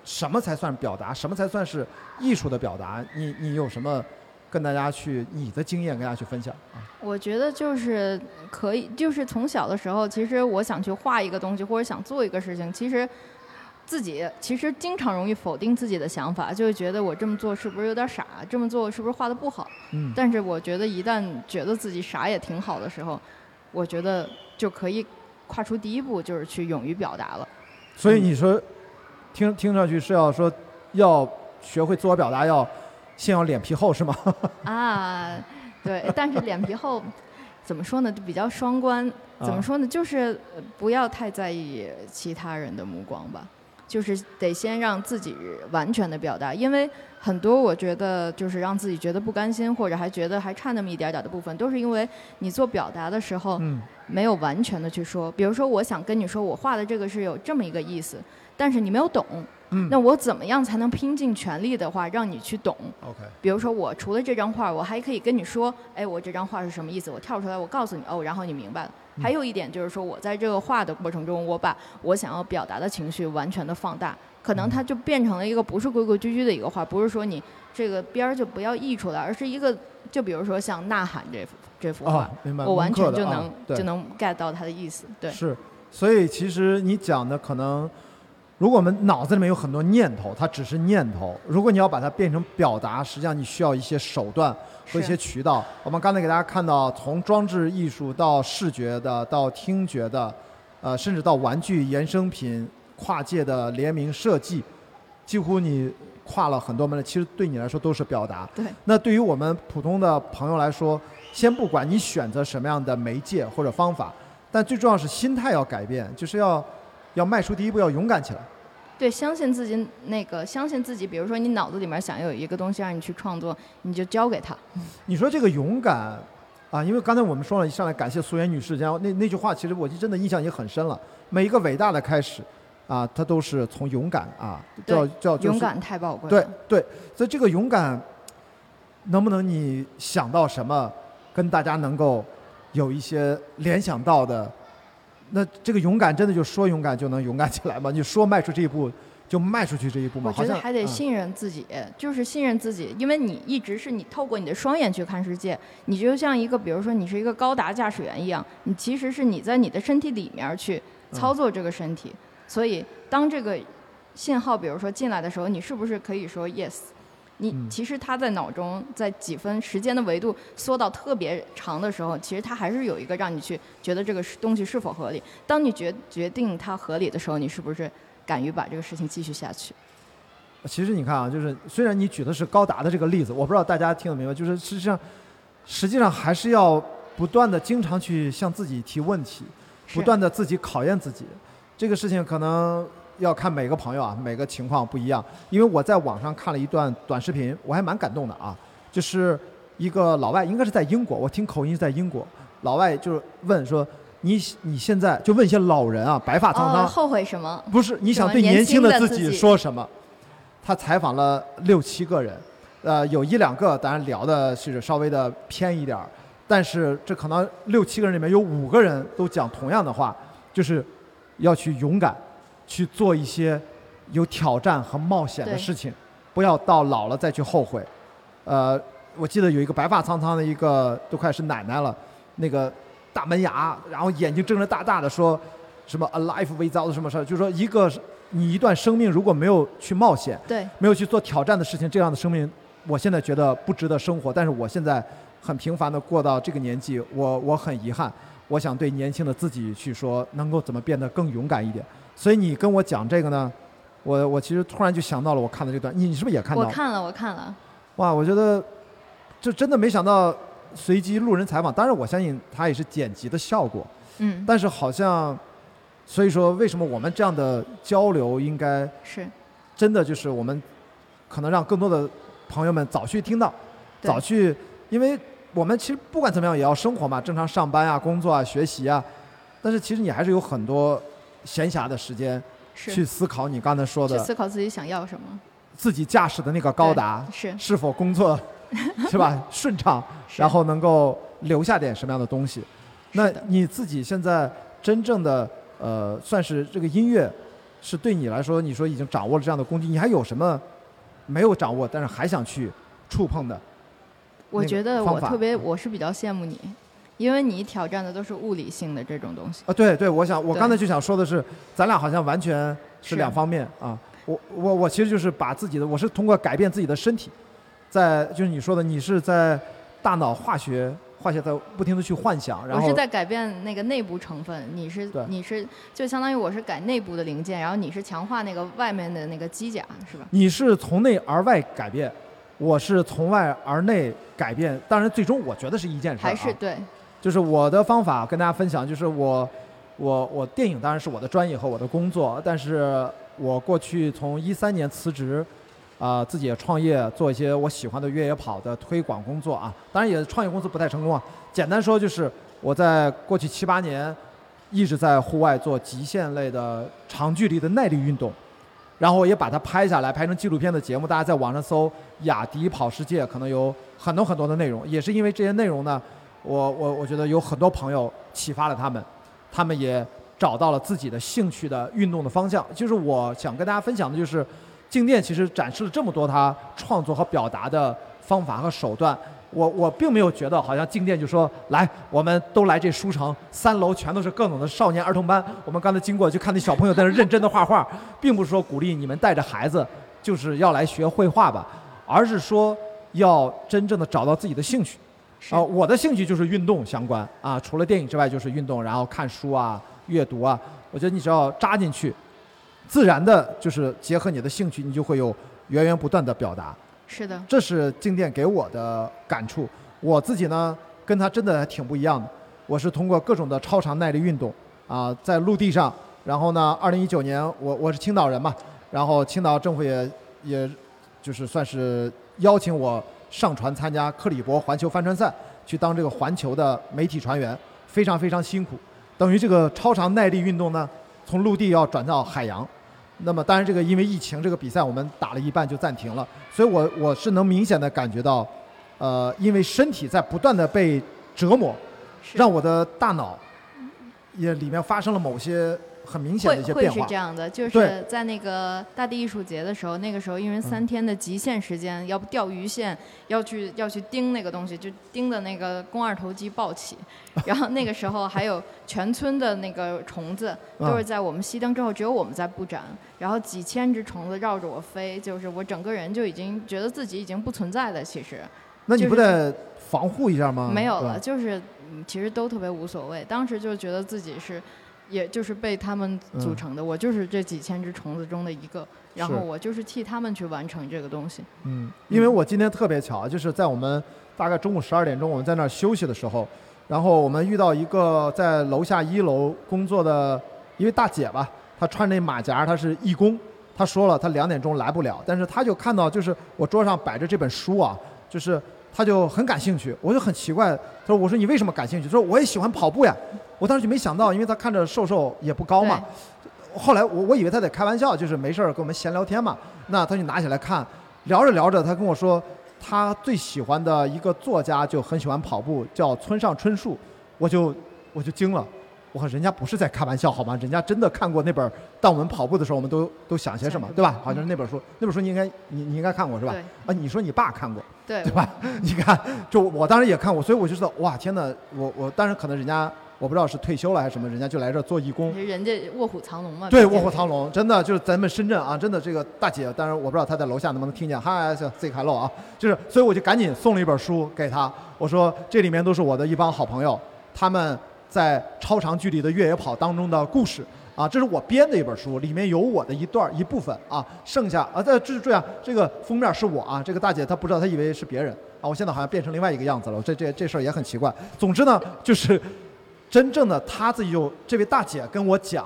什么才算表达，什么才算是艺术的表达？你你有什么跟大家去你的经验跟大家去分享啊？我觉得就是可以，就是从小的时候，其实我想去画一个东西，或者想做一个事情，其实自己其实经常容易否定自己的想法，就会觉得我这么做是不是有点傻，这么做是不是画的不好？嗯，但是我觉得一旦觉得自己傻也挺好的时候，我觉得就可以跨出第一步，就是去勇于表达了。所以你说，听听上去是要说要学会自我表达，要先要脸皮厚是吗？啊，对，但是脸皮厚，怎么说呢？就比较双关。怎么啊说呢？就是呃不要太在意其他人的目光吧，就是得先让自己完全的表达，因为很多我觉得就是让自己觉得不甘心，或者还觉得还差那么一点点的部分，都是因为你做表达的时候嗯没有完全的去说。比如说，我想跟你说，我画的这个是有这么一个意思，但是你没有懂，嗯那我怎么样才能拼尽全力的话让你去懂？，OK，比如说，我除了这张画，我还可以跟你说，哎，我这张画是什么意思？我跳出来，我告诉你，哦，然后你明白了。还有一点就是说，我在这个画的过程中，我把我想要表达的情绪完全的放大，可能它就变成了一个不是规规矩矩的一个画，不是说你这个边儿就不要溢出来，而是一个，就比如说像《呐喊》这幅这幅画，我完全就能、对就能 get 到它的意思。对，是，所以其实你讲的可能，如果我们脑子里面有很多念头，它只是念头。如果你要把它变成表达，实际上你需要一些手段和一些渠道。我们刚才给大家看到，从装置艺术到视觉的，到听觉的，呃，甚至到玩具衍生品跨界的联名设计，几乎你跨了很多门类。其实对你来说都是表达。对，那对于我们普通的朋友来说，先不管你选择什么样的媒介或者方法，但最重要是心态要改变，就是要要迈出第一步，要勇敢起来。对，相信自己那个，相信自己。比如说，你脑子里面想有一个东西让你去创作，你就交给他。你说这个勇敢啊，因为刚才我们说了，一上来感谢苏妍女士，然后那那句话，其实我就真的印象也很深了。每一个伟大的开始啊，它都是从勇敢啊，叫叫就是勇敢太宝贵对。对，所以这个勇敢，能不能你想到什么，跟大家能够有一些联想到的？那这个勇敢真的就说勇敢就能勇敢起来吗？你说迈出这一步就迈出去这一步吗？我觉得还得信任自己，就是信任自己，因为你一直是你透过你的双眼去看世界，你就像一个，比如说你是一个高达驾驶员一样，你其实是你在你的身体里面去操作这个身体，所以当这个信号比如说进来的时候，你是不是可以说 yes？你嗯其实他在脑中在几分时间的维度缩到特别长的时候，其实他还是有一个让你去觉得这个是东西是否合理。当你决决定它合理的时候，你是不是敢于把这个事情继续下去？其实你看啊，就是虽然你举的是高达的这个例子，我不知道大家听得明白，就是实际上，实际上还是要不断的经常去向自己提问题，不断的自己考验自己。这个事情可能要看每个朋友啊，每个情况不一样。因为我在网上看了一段短视频，我还蛮感动的啊，就是一个老外，应该是在英国，我听口音是在英国，老外就是问说。你你现在就问一些老人啊，白发苍苍，后悔什么？不是你想对年轻的自己轻的自己说什么？他采访了六七个人，呃，有一两个当然聊的是稍微的偏一点儿，但是这可能六七个人里面有五个人都讲同样的话，就是要去勇敢，去做一些有挑战和冒险的事情，不要到老了再去后悔。呃，我记得有一个白发苍苍的一个都快是奶奶了，那个大门牙，然后眼睛睁着大大的说什么 “alive without” 什么事儿，就是说一个你一段生命如果没有去冒险，对，没有去做挑战的事情，这样的生命，我现在觉得不值得生活。但是我现在很平凡的过到这个年纪，我我很遗憾。我想对年轻的自己去说，能够怎么变得更勇敢一点。所以你跟我讲这个呢，我我其实突然就想到了我看的这段，你你是不是也看到？了？我看了，我看了，哇，我觉得这真的没想到，随机路人采访，当然我相信它也是剪辑的效果，嗯，但是好像，所以说为什么我们这样的交流应该是。真的就是我们可能让更多的朋友们早去听到，早去，因为我们其实不管怎么样也要生活嘛，正常上班啊、工作啊、学习啊，但是其实你还是有很多闲暇的时间去思考你刚才说的去的思考自己想要什么。自己驾驶的那个高达是是否工作 是吧顺畅，然后能够留下点什么样的东西。那你自己现在真正的呃，算是这个音乐，是对你来说，你说已经掌握了这样的工具，你还有什么没有掌握，但是还想去触碰的？我觉得我特别，我是比较羡慕你，因为你挑战的都是物理性的这种东西。啊，对对，我想我刚才就想说的是，咱俩好像完全是是两方面啊。我我我其实就是把自己的，我是通过改变自己的身体，在就是你说的，你是在大脑化学化学在不停的去幻想，然后我是在改变那个内部成分，你是你是就相当于我是改内部的零件，然后你是强化那个外面的那个机甲，是吧？你是从内而外改变，我是从外而内改变。当然，最终我觉得是一件事还是对，就是我的方法跟大家分享，就是我我我电影当然是我的专业和我的工作，但是我过去从一三年辞职，啊、自己也创业做一些我喜欢的越野跑的推广工作啊，当然也创业公司不太成功啊。简单说就是我在过去七八年一直在户外做极限类的长距离的耐力运动。然后也把它拍下来，拍成纪录片的节目，大家在网上搜“雅迪跑世界”，可能有很多很多的内容。也是因为这些内容呢，我我我觉得有很多朋友启发了他们，他们也找到了自己的兴趣的运动的方向。就是我想跟大家分享的，就是静电其实展示了这么多他创作和表达的方法和手段。我我并没有觉得好像静电就说来，我们都来这书城，三楼全都是各种的少年儿童班。我们刚才经过就看那小朋友在那认真的画画，并不是说鼓励你们带着孩子就是要来学绘画吧，而是说要真正的找到自己的兴趣。是啊、我的兴趣就是运动相关啊，除了电影之外就是运动，然后看书啊、阅读啊。我觉得你只要扎进去，自然的就是结合你的兴趣，你就会有源源不断的表达。是的，这是静电给我的感触。我自己呢，跟他真的还挺不一样的。我是通过各种的超长耐力运动啊、在陆地上，然后呢，二零一九年我我是青岛人嘛，然后青岛政府也也就是算是邀请我上船参加克里伯环球帆船赛，去当这个环球的媒体船员，非常非常辛苦。等于这个超长耐力运动呢，从陆地要转到海洋。那么当然，这个因为疫情，这个比赛我们打了一半就暂停了，所以我我是能明显的感觉到，呃，因为身体在不断的被折磨，让我的大脑也里面发生了某些很明显的会一些变化会是这。样的，就是在那个大地艺术节的时候，那个时候因为三天的极限时间，要不钓鱼线，要去要去盯那个东西，就盯的那个肱二头肌暴起，然后那个时候还有全村的那个虫子嗯都是在我们熄灯之后，只有我们在布展，然后几千只虫子绕着我飞，就是我整个人就已经觉得自己已经不存在了，其实。那你不得防护一下吗？没有了，就是嗯其实都特别无所谓。当时就觉得自己是，也就是被他们组嗯成的，我就是这几千只虫子中的一个，然后我就是替他们去完成这个东西。嗯，因为我今天特别巧，就是在我们大概中午十二点钟，我们在那儿休息的时候，然后我们遇到一个在楼下一楼工作的一位大姐吧，她穿那马甲，她是义工，她说了她两点钟来不了，但是她就看到就是我桌上摆着这本书啊，就是她就很感兴趣，我就很奇怪，他说我说你为什么感兴趣？他说我也喜欢跑步呀，我当时就没想到，因为他看着瘦瘦也不高嘛，后来我我以为他在开玩笑，就是没事儿跟我们闲聊天嘛。那他就拿起来看，聊着聊着，他跟我说，他最喜欢的一个作家就很喜欢跑步，叫村上春树。我就我就惊了，我靠，人家不是在开玩笑好吗？人家真的看过那本儿。当我们跑步的时候，我们都都想些什么，对吧？好像是那本书，那本书你应该你你应该看过是吧？啊，你说你爸看过，对对吧？你看，就我当时也看过，所以我就知道，哇，天哪！我我当然可能人家我不知道是退休了还是什么，人家就来这儿做义工。人家卧虎藏龙嘛。对，卧虎藏龙，真的就是咱们深圳啊，真的这个大姐，当然我不知道她在楼下能不能听见，嗨，这 say hello 啊，就是，所以我就赶紧送了一本书给她，我说这里面都是我的一帮好朋友，他们在超长距离的越野跑当中的故事啊，这是我编的一本书，里面有我的一段一部分啊，剩下啊，这这是这样，这个封面是我啊，这个大姐她不知道，她以为是别人啊，我现在好像变成另外一个样子了，这这这事儿也很奇怪。总之呢，就是真正的她自己就这位大姐跟我讲。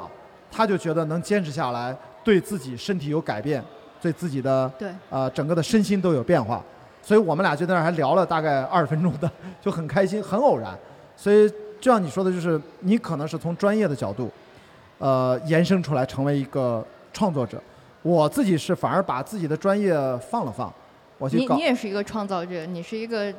她就觉得能坚持下来，对自己身体有改变，对自己的对呃整个的身心都有变化，所以我们俩就在那儿还聊了大概二十分钟的，就很开心，很偶然。所以就像你说的，就是你可能是从专业的角度，呃，延伸出来成为一个创作者。我自己是反而把自己的专业放了放，我去搞你你，也是一个创造者，你是一个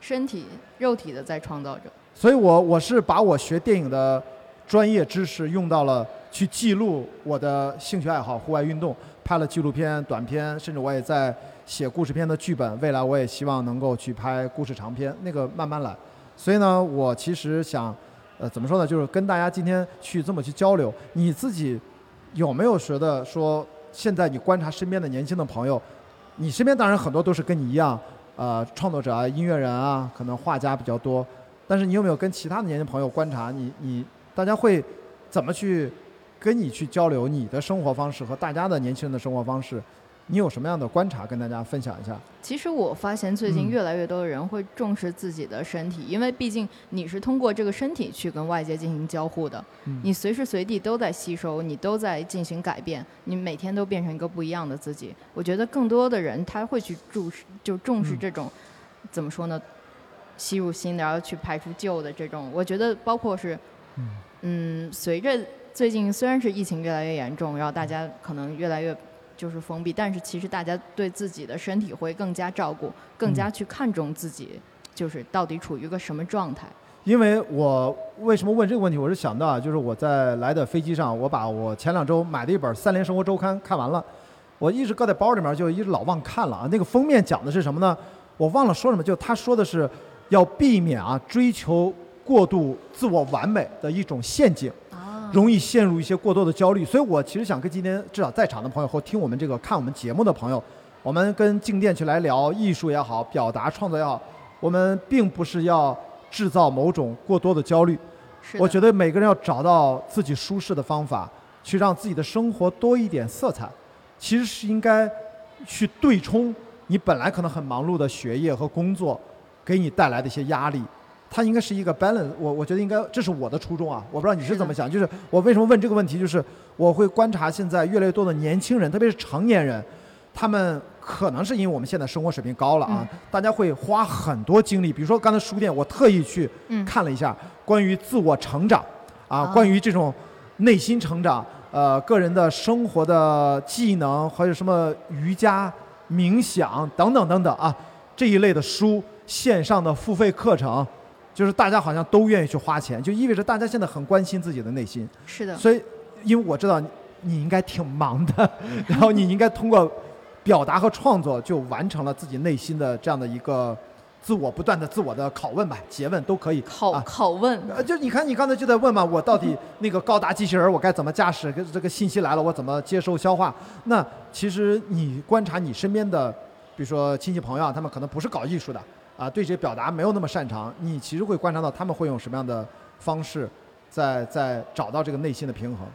身体肉体的在创造者。所以我我是把我学电影的专业知识用到了去记录我的兴趣爱好，户外运动，拍了纪录片、短片，甚至我也在写故事片的剧本。未来我也希望能够去拍故事长片，那个慢慢来。所以呢，我其实想，呃，怎么说呢，就是跟大家今天去这么去交流，你自己有没有觉得说，现在你观察身边的年轻的朋友，你身边当然很多都是跟你一样，呃，创作者啊、音乐人啊，可能画家比较多。但是你有没有跟其他的年轻朋友观察你你大家会怎么去跟你去交流你的生活方式和大家的年轻人的生活方式？你有什么样的观察跟大家分享一下？其实我发现最近嗯越来越多的人会重视自己的身体，因为毕竟你是通过这个身体去跟外界进行交互的，嗯你随时随地都在吸收，你都在进行改变，你每天都变成一个不一样的自己。我觉得更多的人他会去注视，就重视嗯这种，怎么说呢？吸入新的，然后去排除旧的这种。我觉得包括是，嗯嗯，随着最近虽然是疫情越来越严重，然后大家可能越来越就是封闭，但是其实大家对自己的身体会更加照顾，更加去看重自己，就是到底处于一个什么状态。因为我为什么问这个问题？我是想到啊，就是我在来的飞机上，我把我前两周买的一本《三联生活周刊》看完了，我一直搁在包里面，就一直老忘看了啊。那个封面讲的是什么呢？我忘了说什么，就他说的是要避免啊追求过度自我完美的一种陷阱。啊，容易陷入一些过多的焦虑。所以我其实想跟今天至少在场的朋友或听我们这个看我们节目的朋友，我们跟静电去来聊艺术也好，表达创作也好，我们并不是要制造某种过多的焦虑。是我觉得每个人要找到自己舒适的方法，去让自己的生活多一点色彩。其实是应该去对冲你本来可能很忙碌的学业和工作给你带来的一些压力。它应该是一个 balance，我我觉得应该，这是我的初衷啊，我不知道你是怎么想。就是我为什么问这个问题，就是我会观察现在越来越多的年轻人，特别是成年人，他们可能是因为我们现在生活水平高了啊，大家会花很多精力，比如说刚才书店，我特意去嗯。看了一下关于自我成长啊，啊。关于这种内心成长，呃，个人的生活的技能，还有什么瑜伽、冥想等等等等啊，这一类的书，线上的付费课程，就是大家好像都愿意去花钱，就意味着大家现在很关心自己的内心。是的，所以因为我知道你你应该挺忙的，然后你应该通过表达和创作就完成了自己内心的这样的一个自我不断的自我的拷问吧，诘问都可以。拷啊拷问，呃，就你看，你刚才就在问嘛，我到底那个高达机器人我该怎么驾驶？跟这个信息来了，我怎么接收消化？那其实你观察你身边的，比如说亲戚朋友啊，他们可能不是搞艺术的啊，对这些表达没有那么擅长，你其实会观察到他们会用什么样的方式在在找到这个内心的平衡。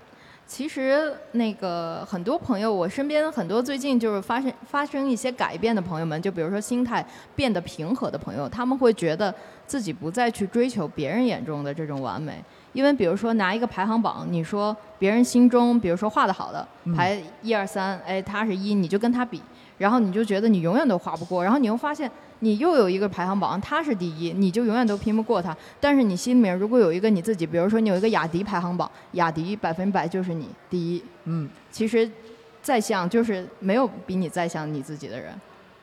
其实那个很多朋友，我身边很多最近就是发生发生一些改变的朋友们，就比如说心态变得平和的朋友，他们会觉得自己不再去追求别人眼中的这种完美，因为比如说拿一个排行榜，你说别人心中，比如说画的好的嗯排一二三，哎，他是一，你就跟他比，然后你就觉得你永远都画不过，然后你又发现你又有一个排行榜，他是第一，你就永远都拼不过他。但是你心里面如果有一个你自己，比如说你有一个雅迪排行榜，雅迪百分百就是你第一。嗯，其实再像就是没有比你再像你自己的人。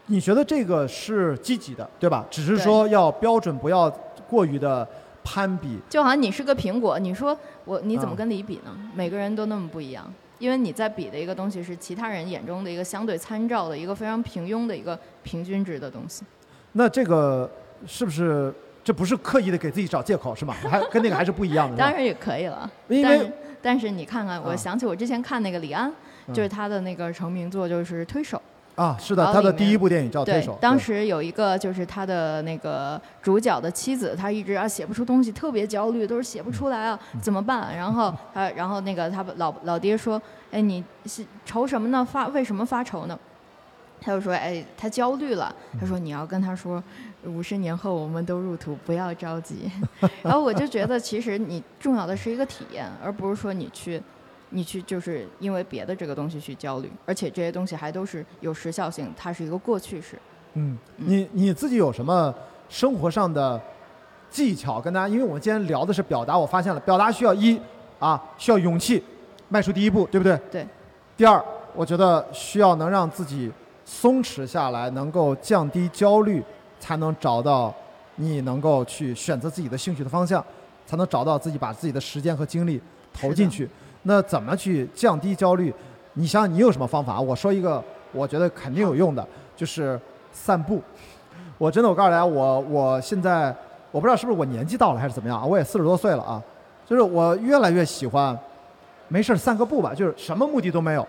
你觉得这个是积极的，对吧？只是说要标准，不要过于的攀比。就好像你是个苹果，你说我你怎么啊跟你比呢？每个人都那么不一样，因为你在比的一个东西是其他人眼中的一个相对参照的一个非常平庸的一个平均值的东西。那这个是不是这不是刻意的给自己找借口是吗？还跟那个还是不一样的。当然也可以了，因为但是但是你看看，我啊想起我之前看那个李安，嗯就是他的那个成名作就是《推手》。啊，是的，他的第一部电影叫《推对手》，，当时有一个就是他的那个主角的妻子，她一直啊写不出东西，特别焦虑，都是写不出来啊，嗯怎么办？然后他，然后那个他老老爹说，哎，你是愁什么呢？发为什么发愁呢？他就说，哎，他焦虑了。他说你要跟他说，五十年后我们都入土，不要着急。然后我就觉得，其实你重要的是一个体验，而不是说你去。你去就是因为别的这个东西去焦虑，而且这些东西还都是有时效性，它是一个过去式。嗯，你你自己有什么生活上的技巧跟大家？因为我们今天聊的是表达，我发现了表达需要一啊，需要勇气，迈出第一步，对不对？对。第二，我觉得需要能让自己松弛下来，能够降低焦虑，才能找到你能够去选择自己的兴趣的方向，才能找到自己把自己的时间和精力投进去。那怎么去降低焦虑？你想想你有什么方法？我说一个，我觉得肯定有用的，就是散步。我真的，我告诉大家，我我现在我不知道是不是我年纪到了还是怎么样啊，我也四十多岁了啊，就是我越来越喜欢，没事儿散个步吧，就是什么目的都没有。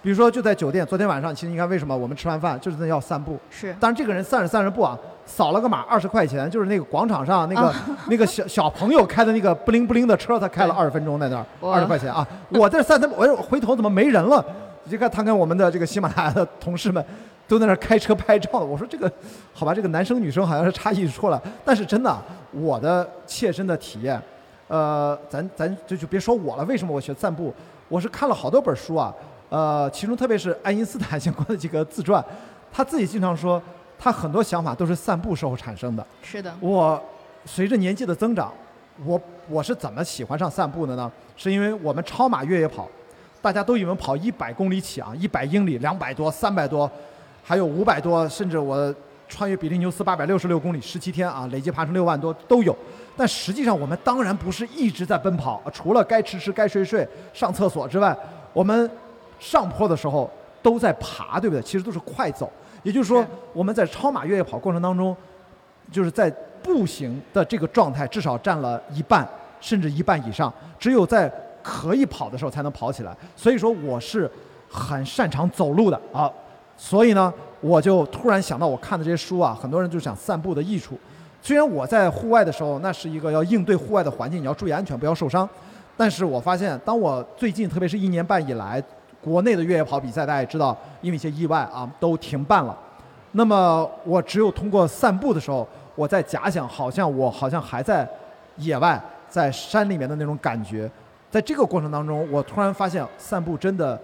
比如说就在酒店，昨天晚上，其实你看为什么我们吃完饭就是要散步？是但是这个人散着散着步啊，扫了个码二十块钱，就是那个广场上 那个、那个小小朋友开的那个不灵不灵的车，他开了二十分钟在那儿，二十块钱啊！我在这散散步，我回头怎么没人了？你就看他跟我们的这个喜马拉雅的同事们都在那儿开车拍照，我说这个好吧，这个男生女生好像是差异出来，但是真的啊，我的切身的体验，呃，咱咱就就别说我了，为什么我学散步？我是看了好多本书啊，呃，其中特别是爱因斯坦相关的几个自传，他自己经常说，他很多想法都是散步时候产生的。是的，我随着年纪的增长，我我是怎么喜欢上散步的呢？是因为我们超马越野跑，大家都以为跑一百公里起啊，一百英里、两百多、三百多，还有五百多，甚至我穿越比利牛斯八百六十六公里，十七天啊，累计爬升六万多都有。但实际上，我们当然不是一直在奔跑，除了该吃吃、该睡睡、上厕所之外，我们上坡的时候都在爬，对不对？其实都是快走。也就是说是，我们在超马越野跑过程当中，就是在步行的这个状态至少占了一半，甚至一半以上。只有在可以跑的时候才能跑起来。所以说，我是很擅长走路的啊。所以呢，我就突然想到，我看的这些书啊，很多人就想散步的益处。虽然我在户外的时候，那是一个要应对户外的环境，你要注意安全，不要受伤。但是我发现，当我最近，特别是一年半以来，国内的越野跑比赛，大家也知道，因为一些意外啊，都停办了。那么我只有通过散步的时候，我在假想，好像我好像还在野外，在山里面的那种感觉。在这个过程当中，我突然发现散步真的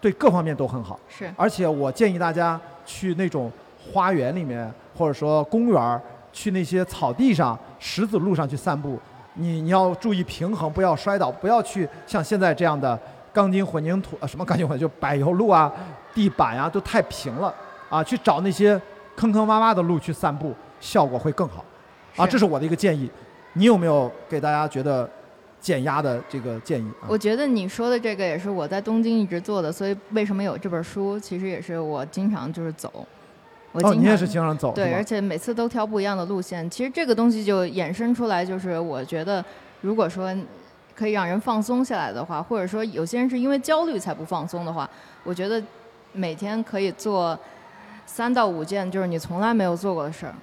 对各方面都很好。是而且我建议大家去那种花园里面，或者说公园儿，去那些草地上、石子路上去散步。你你要注意平衡，不要摔倒，不要去像现在这样的钢筋混凝土，啊，什么钢筋混就柏油路啊、地板呀、都太平了啊，去找那些坑坑洼洼的路去散步，效果会更好。啊，这是我的一个建议。你有没有给大家觉得减压的这个建议啊。我觉得你说的这个也是我在东京一直做的，所以为什么有这本书，其实也是我经常就是走。我哦，经常你也是经常走对，而且每次都挑不一样的路线。其实这个东西就衍生出来，就是我觉得，如果说可以让人放松下来的话，或者说有些人是因为焦虑才不放松的话，我觉得每天可以做三到五件就是你从来没有做过的事儿。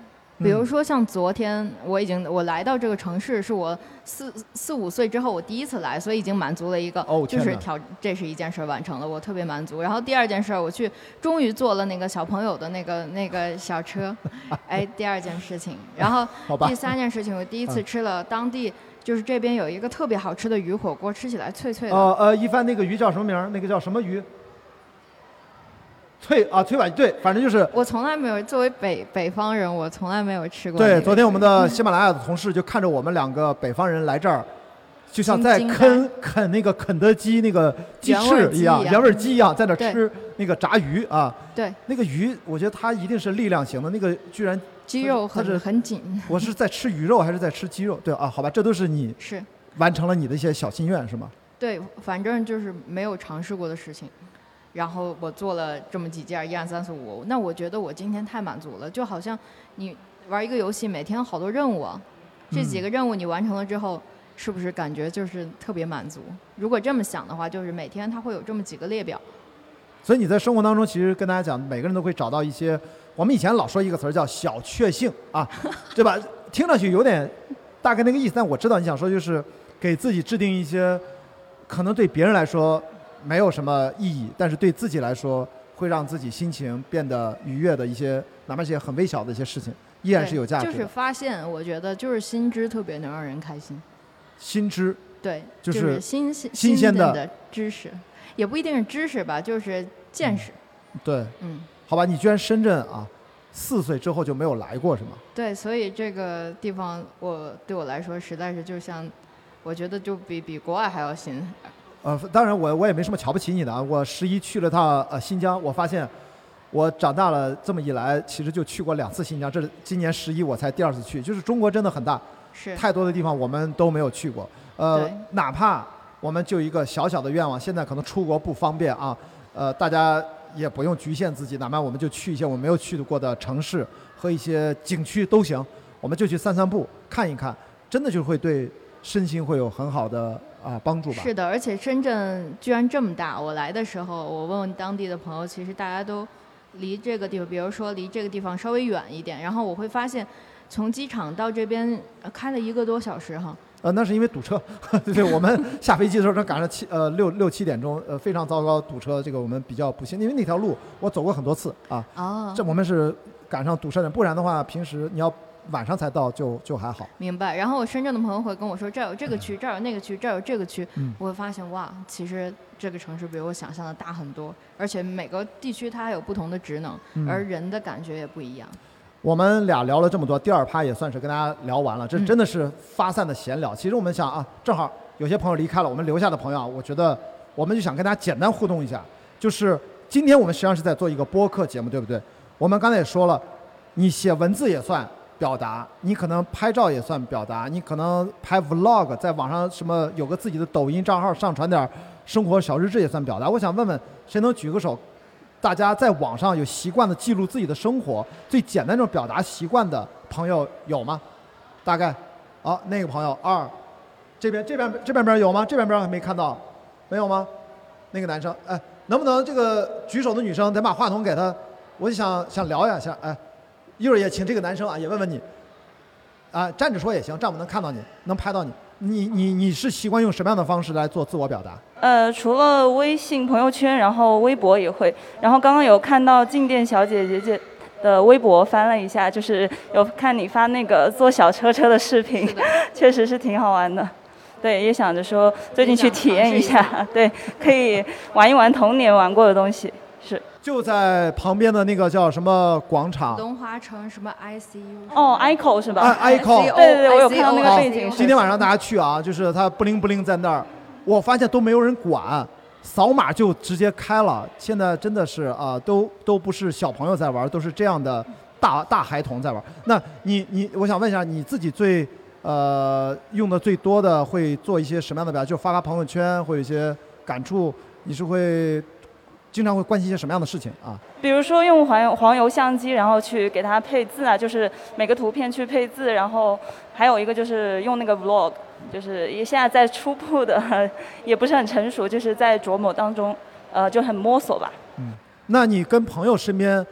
比如嗯说像昨天，我已经我来到这个城市，是我四四五岁之后我第一次来，所以已经满足了一个，哦就是挑这是一件事儿完成了，我特别满足。然后第二件事儿，我去终于坐了那个小朋友的那个那个小车，哎，第二件事情。然后第三件事情，我第一次嗯吃了当地就是这边有一个特别好吃的鱼火锅，吃起来脆脆的。呃呃，一帆那个鱼叫什么名儿？那个叫什么鱼？脆啊，脆板对，反正就是我从来没有作为北北方人，我从来没有吃过。对。昨天我们的喜马拉雅的同事就看着我们两个北方人来这儿，就像在啃啃那个肯德基那个鸡翅一样，鸡一样原味鸡一样，在那吃那个炸鱼啊。对那个鱼，我觉得它一定是力量型的，那个居然鸡肉很很紧，我是在吃鱼肉还是在吃鸡肉？对啊，好吧，这都是你是完成了你的一些小心愿是吗？对，反正就是没有尝试过的事情。然后我做了这么几件，一二三四五，那我觉得我今天太满足了，就好像你玩一个游戏，每天好多任务啊，这几个任务你完成了之后，是不是感觉就是特别满足？如果这么想的话，就是每天它会有这么几个列表，所以你在生活当中，其实跟大家讲，每个人都会找到一些，我们以前老说一个词儿叫小确幸啊，对吧？听上去有点大概那个意思，但我知道你想说就是给自己制定一些可能对别人来说没有什么意义，但是对自己来说会让自己心情变得愉悦的一些，哪怕一些很微小的一些事情，依然是有价值的。就是发现，我觉得就是新知特别能让人开心。新知，对，就就是新新新鲜的的知识，也不一定是知识吧，就是见识。对，嗯，好吧，你居然深圳啊，四岁之后就没有来过是吗？对，所以这个地方我对我来说实在是就像，我觉得就比比国外还要新。呃，当然我我也没什么瞧不起你的啊。我十一去了趟呃新疆，我发现我长大了这么一来，其实就去过两次新疆。这是今年十一我才第二次去，就是中国真的很大，是太多的地方我们都没有去过。呃，哪怕我们就一个小小的愿望，现在可能出国不方便啊，呃，大家也不用局限自己，哪怕我们就去一些我没有去过的城市和一些景区都行，我们就去散散步，看一看，真的就会对身心会有很好的啊帮助吧。是的，而且深圳居然这么大。我来的时候，我问问当地的朋友，其实大家都离这个地方，比如说离这个地方稍微远一点，然后我会发现，从机场到这边开了一个多小时哈。呃，那是因为堵车，对，我们 下飞机的时候正赶上七呃六六七点钟，呃非常糟糕堵车，这个我们比较不幸，因为那条路我走过很多次啊，哦这我们是赶上堵车的，不然的话平时你要晚上才到就就还好。明白。然后我深圳的朋友会跟我说，这儿有这个区，这儿有那个区，这儿有这个区。嗯我会发现哇，其实这个城市比我想象的大很多，而且每个地区它还有不同的职能，嗯而人的感觉也不一样。我们俩聊了这么多，第二趴也算是跟大家聊完了，这嗯真的是发散的闲聊。其实我们想啊，正好有些朋友离开了，我们留下的朋友啊，我觉得我们就想跟大家简单互动一下，就是今天我们实际上是在做一个播客节目，对不对？我们刚才也说了，你写文字也算表达，你可能拍照也算表达，你可能拍 vlog，在网上什么有个自己的抖音账号上传点生活小日志也算表达。我想问问，谁能举个手？大家在网上有习惯的记录自己的生活，最简单这种表达习惯的朋友有吗？大概，好、那个朋友二，这边这边这边边有吗？这边边还没看到，没有吗？那个男生，哎，能不能这个举手的女生，咱把话筒给他，我就想想聊一下，哎，一会儿也请这个男生啊，也问问你，啊，站着说也行，这样我能看到你，能拍到你。你你你是习惯用什么样的方式来做自我表达？呃，除了微信朋友圈，然后微博也会。然后刚刚有看到静电小姐姐姐的微博，翻了一下，就是有看你发那个坐小车车的视频，确实是挺好玩的。对，也想着说最近去体验一下，对，可以玩一玩童年玩过的东西。是就在旁边的那个叫什么广场？龙华城什么 ICU？哦，ICO 是吧？啊，ICO 对对对，我有看到那个背景。今天晚上大家去啊，就是它不灵不灵在那儿，我发现都没有人管，扫码就直接开了。现在真的是啊，都都不是小朋友在玩，都是这样的大大孩童在玩。那你你，我想问一下，你自己最呃，用的最多的会做一些什么样的表达？就发发朋友圈，会有一些感触。你是会经常会关心一些什么样的事情啊？比如说用黄油黄油相机，然后去给它配字啊，就是每个图片去配字，然后还有一个就是用那个 vlog，就是也现在在初步的，也不是很成熟，就是在琢磨当中，呃，就很摸索吧。嗯，那你跟朋友身边，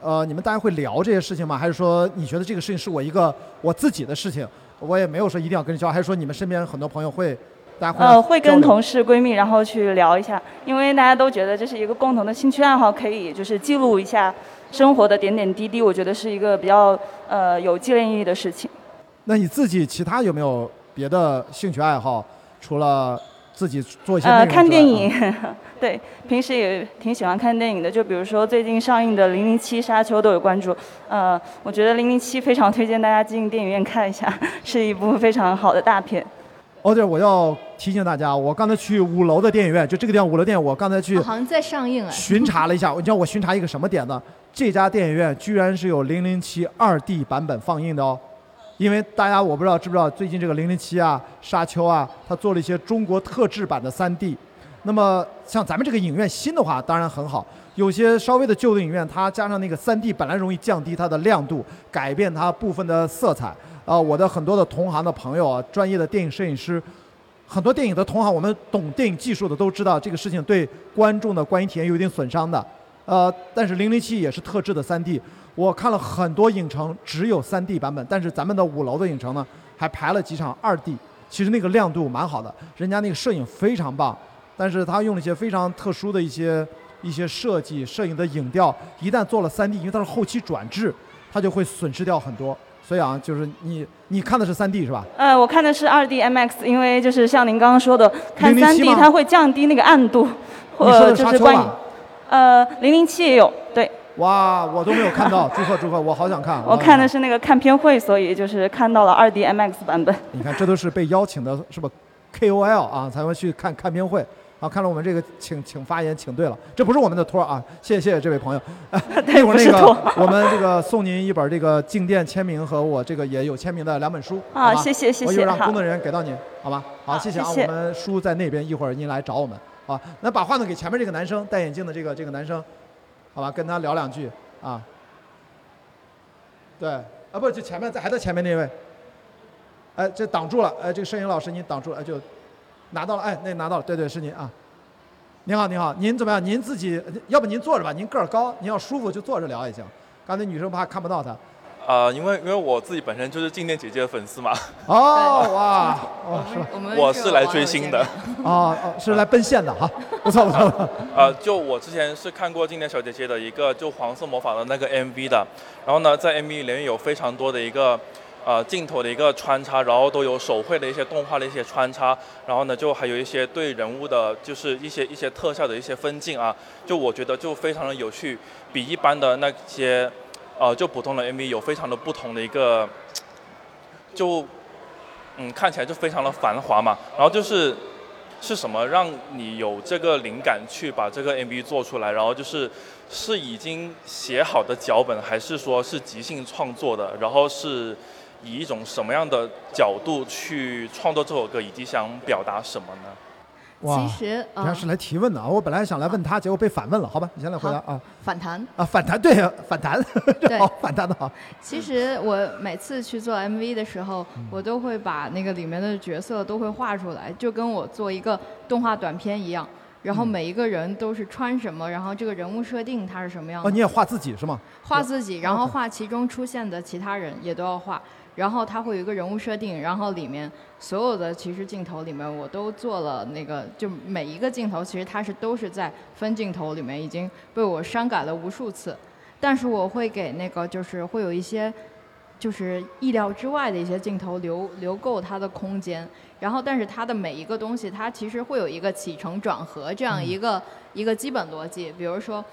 呃，你们大家会聊这些事情吗？还是说你觉得这个事情是我一个我自己的事情？我也没有说一定要跟你交，还是说你们身边很多朋友会，大家会呃会跟同事闺蜜然后去聊一下，因为大家都觉得这是一个共同的兴趣爱好，可以就是记录一下生活的点点滴滴，我觉得是一个比较呃有纪念意义的事情。那你自己其他有没有别的兴趣爱好？除了自己做一些呃看电影，对，平时也挺喜欢看电影的，就比如说最近上映的《零零七沙丘》都有关注。呃，我觉得《零零七》非常推荐大家进电影院看一下，是一部非常好的大片。哦对，我要提醒大家，我刚才去五楼的电影院，就这个地方五楼电影，我刚才去好像在上映哎。巡查了一下，你知道我巡查一个什么点呢？这家电影院居然是有《零零七》二 D 版本放映的哦。因为大家我不知道知不知道，最近这个《零零七》啊、《沙丘》啊，它做了一些中国特制版的三 D。那么像咱们这个影院新的话，当然很好。有些稍微的旧的影院，它加上那个三 D 本来容易降低它的亮度，改变它部分的色彩。啊，我的很多的同行的朋友啊，专业的电影摄影师，很多电影的同行，我们懂电影技术的都知道，这个事情对观众的观影体验有一定损伤的。呃，但是《零零七》也是特制的 3D。我看了很多影城只有 3D 版本，但是咱们的五楼的影城呢，还排了几场 2D。其实那个亮度蛮好的，人家那个摄影非常棒，但是他用了一些非常特殊的一些一些设计，摄影的影调，一旦做了 3D，因为它是后期转制，它就会损失掉很多。所以啊，就是你你看的是 3D 是吧？呃，我看的是 2D MX，因为就是像您刚刚说的，看 3D 它会降低那个暗度，呃，就是观影。呃，零零七也有，对。哇，我都没有看到，祝贺祝贺，我好想看。我看的是那个看片会，所以就是看到了二 D MX 版本。你看，这都是被邀请的，是吧？KOL 啊，才会去看看片会。啊，看了我们这个，请请发言，请对了，这不是我们的托啊，谢谢谢谢这位朋友。一会儿那个，我们这个送您一本这个静电签名和我这个也有签名的两本书。啊，谢谢谢谢。我就让工作人员给到您，好吧？好，谢谢啊。我们书在那边，一会儿您来找我们。啊，那把话筒给前面这个男生，戴眼镜的这个这个男生，好吧？跟他聊两句。啊，对，啊不，就前面在还在前面那位，哎，这挡住了，哎，这个摄影老师您挡住了，哎就拿到了，哎，那拿到了，对对是您啊，您好您好，您怎么样？您自己要不您坐着吧，您个儿高，您要舒服就坐着聊也行。刚才女生怕看不到他。啊，因为因为我自己本身就是静电姐姐的粉丝嘛。哦哇，哦是吧？我是来追星的。哦哦，是来奔现的哈，不错不错。呃，就我之前是看过静电小姐姐的一个就黄色魔法的那个 MV 的，然后呢，在 MV 里面有非常多的一个呃镜头的一个穿插，然后都有手绘的一些动画的一些穿插，然后呢，就还有一些对人物的，就是一些一些特效的一些分镜啊，就我觉得就非常的有趣，比一般的那些。呃，就普通的 MV 有非常的不同的一个，就嗯看起来就非常的繁华嘛。然后就是是什么让你有这个灵感去把这个 MV 做出来？然后就是是已经写好的脚本，还是说是即兴创作的？然后是以一种什么样的角度去创作这首歌，以及想表达什么呢？其实他是来提问的啊！我本来想来问他，结果被反问了。好吧，你先来回答啊。反弹啊，反弹对，反弹，好，反弹的好。其实我每次去做 MV 的时候，我都会把那个里面的角色都会画出来，就跟我做一个动画短片一样。然后每一个人都是穿什么，然后这个人物设定他是什么样的。哦，你也画自己是吗？画自己，然后画其中出现的其他人也都要画。然后它会有一个人物设定，然后里面所有的其实镜头里面我都做了那个，就每一个镜头其实它是都是在分镜头里面已经被我删改了无数次，但是我会给那个就是会有一些就是意料之外的一些镜头留留够它的空间，然后但是它的每一个东西它其实会有一个起承转合这样一个一个基本逻辑，比如说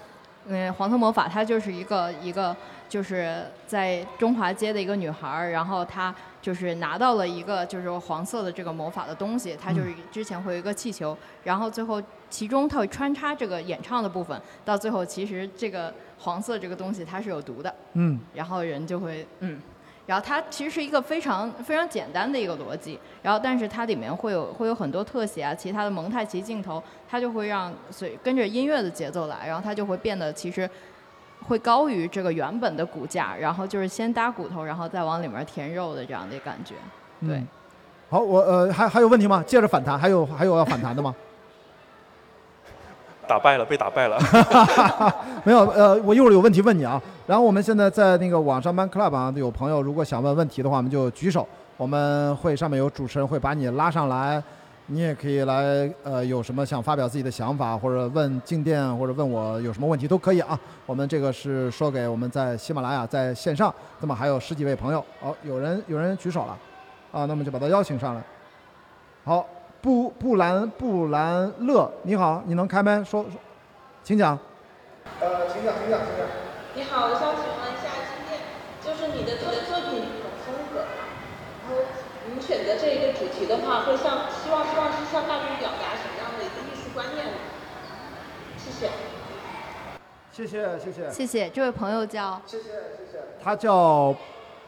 嗯黄色魔法它就是一个一个。就是在中华街的一个女孩儿，然后她就是拿到了一个就是黄色的这个魔法的东西，她就是之前会有一个气球，然后最后其中它会穿插这个演唱的部分，到最后其实这个黄色这个东西它是有毒的，嗯，然后人就会嗯，然后它其实是一个非常非常简单的一个逻辑，然后但是它里面会有会有很多特写啊，其他的蒙太奇镜头，它就会让随跟着音乐的节奏来，然后它就会变得其实会高于这个原本的骨架，然后就是先搭骨头，然后再往里面填肉的这样的感觉。对，嗯好，我呃还还有问题吗？接着反弹，还有还有要反弹的吗？打败了，被打败了。没有，呃，我一会儿有问题问你啊。然后我们现在在那个网上班 club 啊，有朋友如果想问问题的话，我们就举手，我们会上面有主持人会把你拉上来，你也可以来，呃，有什么想发表自己的想法，或者问静电，或者问我有什么问题都可以啊。我们这个是说给我们在喜马拉雅在线上，那么还有十几位朋友，哦，有人有人举手了，啊，那么就把他邀请上来。好，布布兰布兰乐，你好，你能开麦说，说请讲。呃，请讲，请讲，请讲。你好，我想请问一下，今天就是你的作作品这种风格，然后您选择这一个主题的话，会向希望希望是向大众表达什么样的一个艺术观念呢？谢谢。谢谢，谢谢。谢谢这位朋友叫谢谢谢谢他叫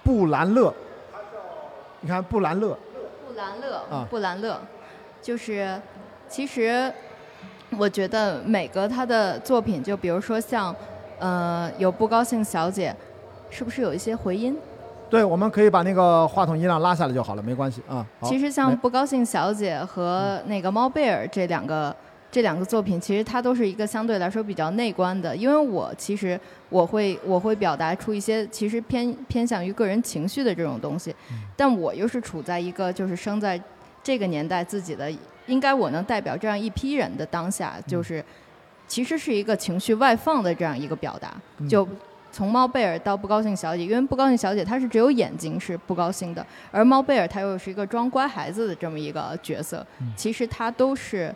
布兰乐，你看布兰乐，布兰乐啊，布兰乐，就是其实我觉得每个他的作品，就比如说像呃有不高兴小姐，是不是有一些回音？对，我们可以把那个话筒音量拉下来就好了，没关系啊。好其实像不高兴小姐和那个猫贝尔这两个这两个作品，其实它都是一个相对来说比较内观的，因为我其实我会我会表达出一些其实偏偏向于个人情绪的这种东西，但我又是处在一个就是生在这个年代自己的，应该我能代表这样一批人的当下，就是其实是一个情绪外放的这样一个表达，就。从猫贝尔到不高兴小姐，因为不高兴小姐她是只有眼睛是不高兴的，而猫贝尔她又是一个装乖孩子的这么一个角色，其实她都是，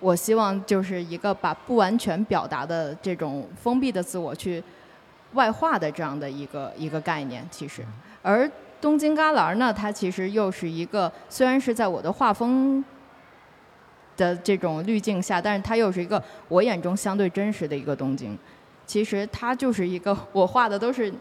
我希望就是一个把不完全表达的这种封闭的自我去外化的这样的一个一个概念，其实，而东京旮旯呢，它其实又是一个虽然是在我的画风的这种滤镜下，但是它又是一个我眼中相对真实的一个东京。其实它就是一个 我画的都是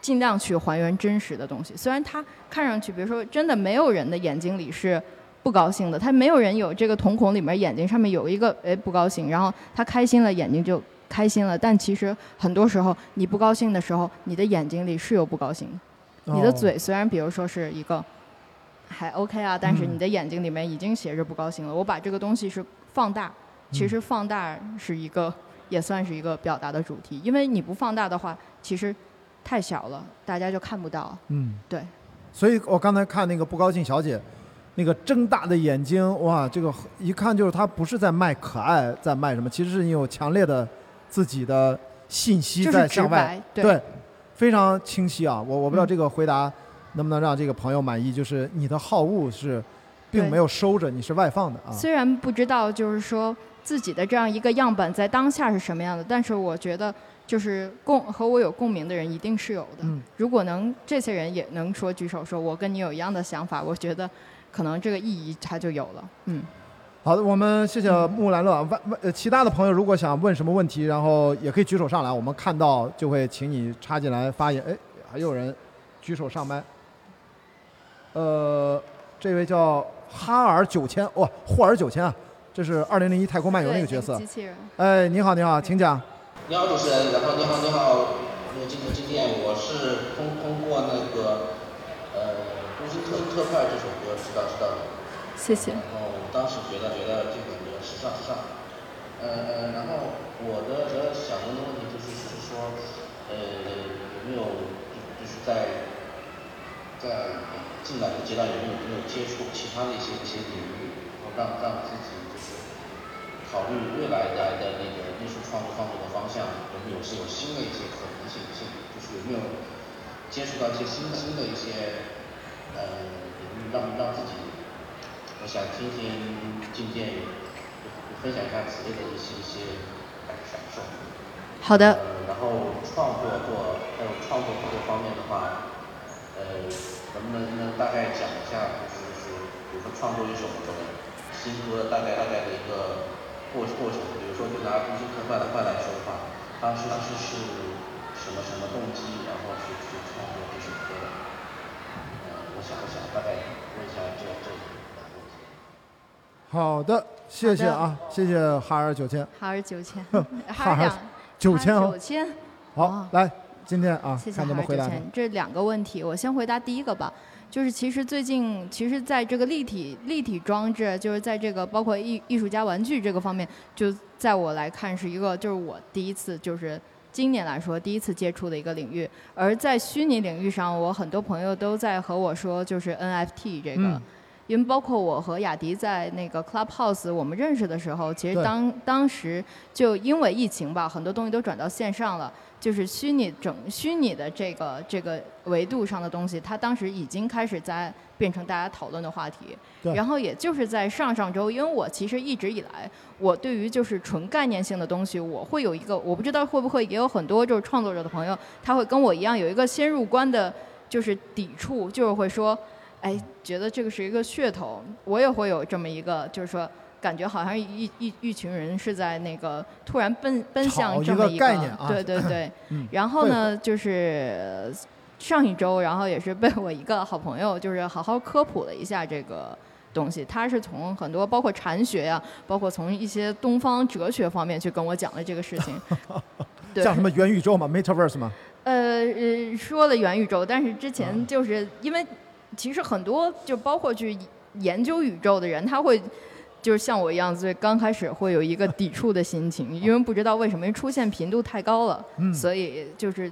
尽量去还原真实的东西。虽然它看上去，比如说真的没有人的眼睛里是不高兴的，他没有人有这个瞳孔里面眼睛上面有一个哎不高兴，然后他开心了眼睛就开心了。但其实很多时候你不高兴的时候，你的眼睛里是有不高兴的。你的哦嘴虽然比如说是一个还 OK 啊，但是嗯你的眼睛里面已经写着不高兴了。我把这个东西是放大，其实放大是一个也算是一个表达的主题，因为你不放大的话，其实太小了，大家就看不到。嗯，对。所以我刚才看那个不高兴小姐，那个睁大的眼睛，哇，这个一看就是她不是在卖可爱，在卖什么，其实是你有强烈的自己的信息在向外白，对对，非常清晰啊。我我不知道嗯这个回答能不能让这个朋友满意，就是你的好恶是并没有收着，你是外放的啊。虽然不知道就是说自己的这样一个样本在当下是什么样的，但是我觉得就是共和我有共鸣的人一定是有的。嗯如果能这些人也能说举手说我跟你有一样的想法，我觉得可能这个意义它就有了。嗯，好的，我们谢谢木兰乐。问问呃，其他的朋友如果想问什么问题，然后也可以举手上来，我们看到就会请你插进来发言。哎，还有人举手上麦。呃，这位叫哈尔九千，哇，霍尔九千啊，这是二零零一太空漫游那个角色机。器人。哎，你好，你好，请讲。你好，主持人。然后你好，你好，那个镜头经验，我是通通过那个呃《东京特特派》这首歌知道知道的。谢谢。然后当时觉得觉得这个歌时尚时尚。呃呃，然后我的呃想问的问题就是就是说，呃有没有就就是在在进来的阶段有没有有没有接触其他的一些一些领域，然后让让考虑未来来的那个艺术创作创作的方向，有没有是有新的一些可能性性，就是有没有接触到一些新新的一些呃领域，让让自己，我想听听静健分享一下此类的一些一些感受。好的，呃，然后创作做还有创作这方面的话，呃，能不能能大概讲一下，就是比如说创作一首这种新歌，大概大概的一个过过程，比如说就拿《公司特快的快》来说的话，当时当时是什么什么动机，然后去去创作这首歌的？我想一想，大概问一下这这两个问题。好的，谢谢啊，谢谢哈尔九千，哈尔九千，哈尔九千啊九，千。好哦，来，今天啊谢，谢看怎么回答他哈尔九千。这两个问题，我先回答第一个吧。就是其实最近，其实在这个立体立体装置，就是在这个包括艺艺术家玩具这个方面，就在我来看是一个，就是我第一次就是今年来说第一次接触的一个领域。而在虚拟领域上，我很多朋友都在和我说，就是 NFT 这个。嗯因为包括我和雅迪在那个 Clubhouse 我们认识的时候，其实当当时就因为疫情吧，很多东西都转到线上了，就是虚拟整虚拟的这个这个维度上的东西，它当时已经开始在变成大家讨论的话题。对然后也就是在上上周，因为我其实一直以来，我对于就是纯概念性的东西，我会有一个，我不知道会不会也有很多就是创作者的朋友，他会跟我一样有一个先入观的，就是抵触，就是会说。哎，觉得这个是一个噱头，我也会有这么一个，就是说，感觉好像一一一群人是在那个突然奔奔向这么一概念啊对对对。嗯 然后呢，就是呃上一周，然后也是被我一个好朋友，就是好好科普了一下这个东西。他是从很多包括禅学呀、包括从一些东方哲学方面去跟我讲了这个事情。对像什么元宇宙嘛，Metaverse 嘛，呃呃，说了元宇宙，但是之啊前就是因为其实很多就包括去研究宇宙的人，他会就是像我一样，最刚开始会有一个抵触的心情，因为不知道为什么出现频度太高了，嗯。所以就是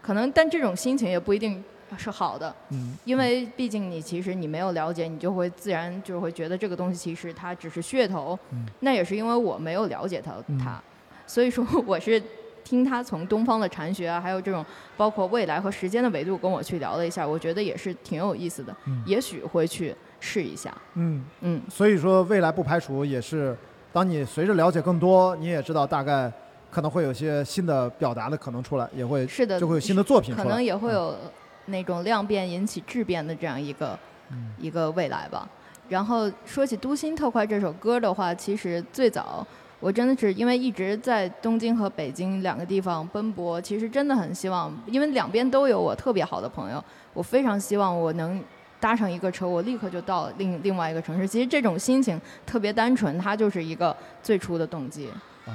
可能，但这种心情也不一定是好的，嗯，因为毕竟你其实你没有了解，你就会自然就会觉得这个东西其实它只是噱头，嗯。那也是因为我没有了解它嗯。它，所以说我是听他从东方的禅学啊，还有这种包括未来和时间的维度跟我去聊了一下，我觉得也是挺有意思的，嗯。也许会去试一下，嗯，嗯，所以说未来不排除也是，当你随着了解更多，你也知道大概可能会有些新的表达的可能出来，也会是的，就会有新的作品出来，可能也会嗯。有那种量变引起质变的这样一个、嗯。一个未来吧。然后说起《都心特快》这首歌的话，其实最早我真的是因为一直在东京和北京两个地方奔波，其实真的很希望，因为两边都有我特别好的朋友，我非常希望我能搭上一个车，我立刻就到另另外一个城市。其实这种心情特别单纯，它就是一个最初的动机。哦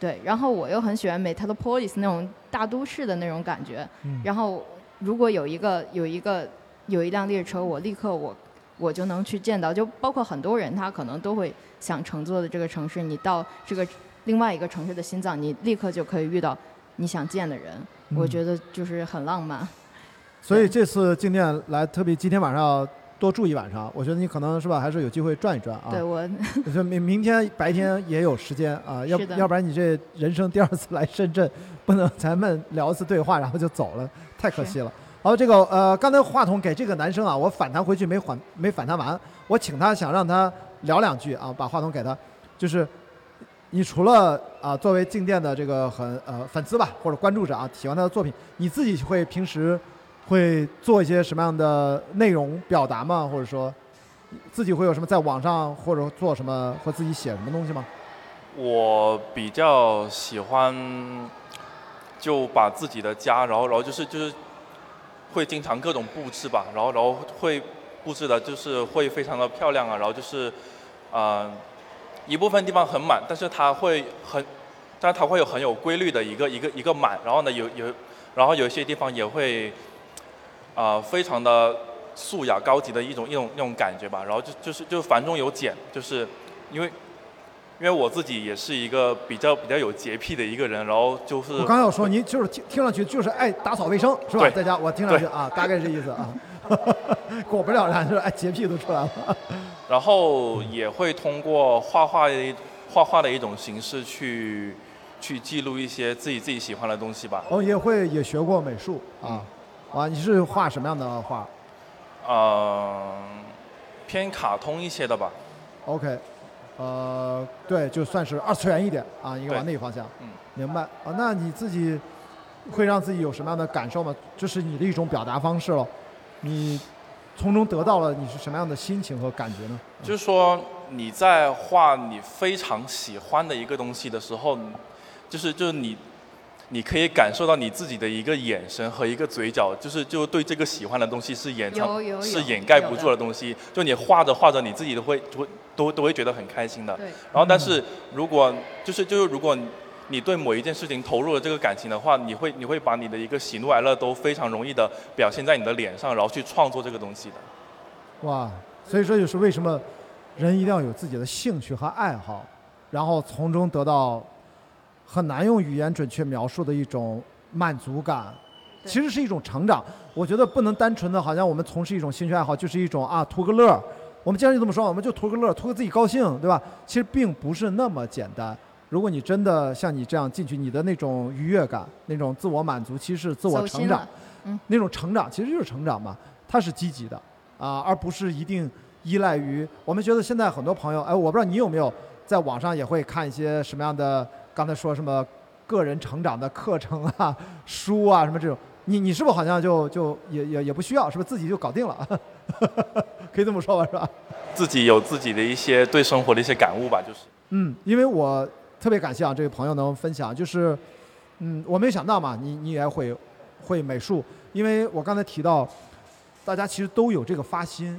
对，然后我又很喜欢 Metalopolis 那种大都市的那种感觉。嗯然后如果有一个有一个有一辆列车，我立刻我我就能去见到，就包括很多人他可能都会想乘坐的这个城市，你到这个另外一个城市的心脏，你立刻就可以遇到你想见的人。我嗯觉得就是很浪漫。所以这次进店来，特别今天晚上要多住一晚上，我觉得你可能是吧，还是有机会转一转啊。对我 就明明天白天也有时间啊，要要不然你这人生第二次来深圳，不能咱们聊一次对话然后就走了，太可惜了。好，这个呃，刚才话筒给这个男生啊，我反弹回去没反没反弹完，我请他想让他聊两句啊，把话筒给他，就是你除了啊作为静电的这个很呃粉丝吧或者关注者啊，喜欢他的作品，你自己会平时会做一些什么样的内容表达吗？或者说自己会有什么在网上或者做什么或自己写什么东西吗？我比较喜欢就把自己的家，然后然后就是就是会经常各种布置吧，然后然后会布置的就是会非常的漂亮啊，然后就是呃一部分地方很满，但是它会很，但是它会有很有规律的一个一个一个满，然后呢有有然后有一些地方也会啊、呃非常的素雅高级的一种一种那种感觉吧，然后就就是就繁中有简，就是因为。因为我自己也是一个比较比较有洁癖的一个人，然后就是我刚要说，您就是听听上去就是爱打扫卫生是吧？对在家我听上去啊，大概这意思啊。果不了然，就是哎，洁癖都出来了。然后也会通过画画的一画画的一种形式去去记录一些自己自己喜欢的东西吧。哦，也会也学过美术啊。啊，你是画什么样的画呃，偏卡通一些的吧。？OK，呃，对，就算是二次元一点啊，应该往那个方向。嗯，明白啊。那你自己会让自己有什么样的感受吗？这是你的一种表达方式了。你从中得到了你是什么样的心情和感觉呢？就是说你在画你非常喜欢的一个东西的时候，就是就是你你可以感受到你自己的一个眼神和一个嘴角，就是就对这个喜欢的东西是掩藏是掩盖不住的东西。就你画着画着，你自己都会都会都都会觉得很开心的。然后，但是如果就是就是如果你对某一件事情投入了这个感情的话，你会你会把你的一个喜怒哀乐都非常容易的表现在你的脸上，然后去创作这个东西的。哇，所以说就是为什么人一定要有自己的兴趣和爱好，然后从中得到很难用语言准确描述的一种满足感，其实是一种成长。我觉得不能单纯的好像我们从事一种兴趣爱好就是一种啊图个乐儿，我们经常就这么说，我们就图个乐儿，图个自己高兴，对吧？其实并不是那么简单。如果你真的像你这样进去，你的那种愉悦感、那种自我满足，其实是自我成长。嗯那种成长其实就是成长嘛，它是积极的啊，而不是一定依赖于我们觉得现在很多朋友，哎，我不知道你有没有在网上也会看一些什么样的，刚才说什么个人成长的课程啊、书啊什么这种，你你是不是好像就就也也也不需要，是不是自己就搞定了？可以这么说吧，是吧？自己有自己的一些对生活的一些感悟吧，就是。嗯，因为我特别感谢啊，这位朋友能分享，就是，嗯，我没有想到嘛，你你也会会美术，因为我刚才提到，大家其实都有这个发心，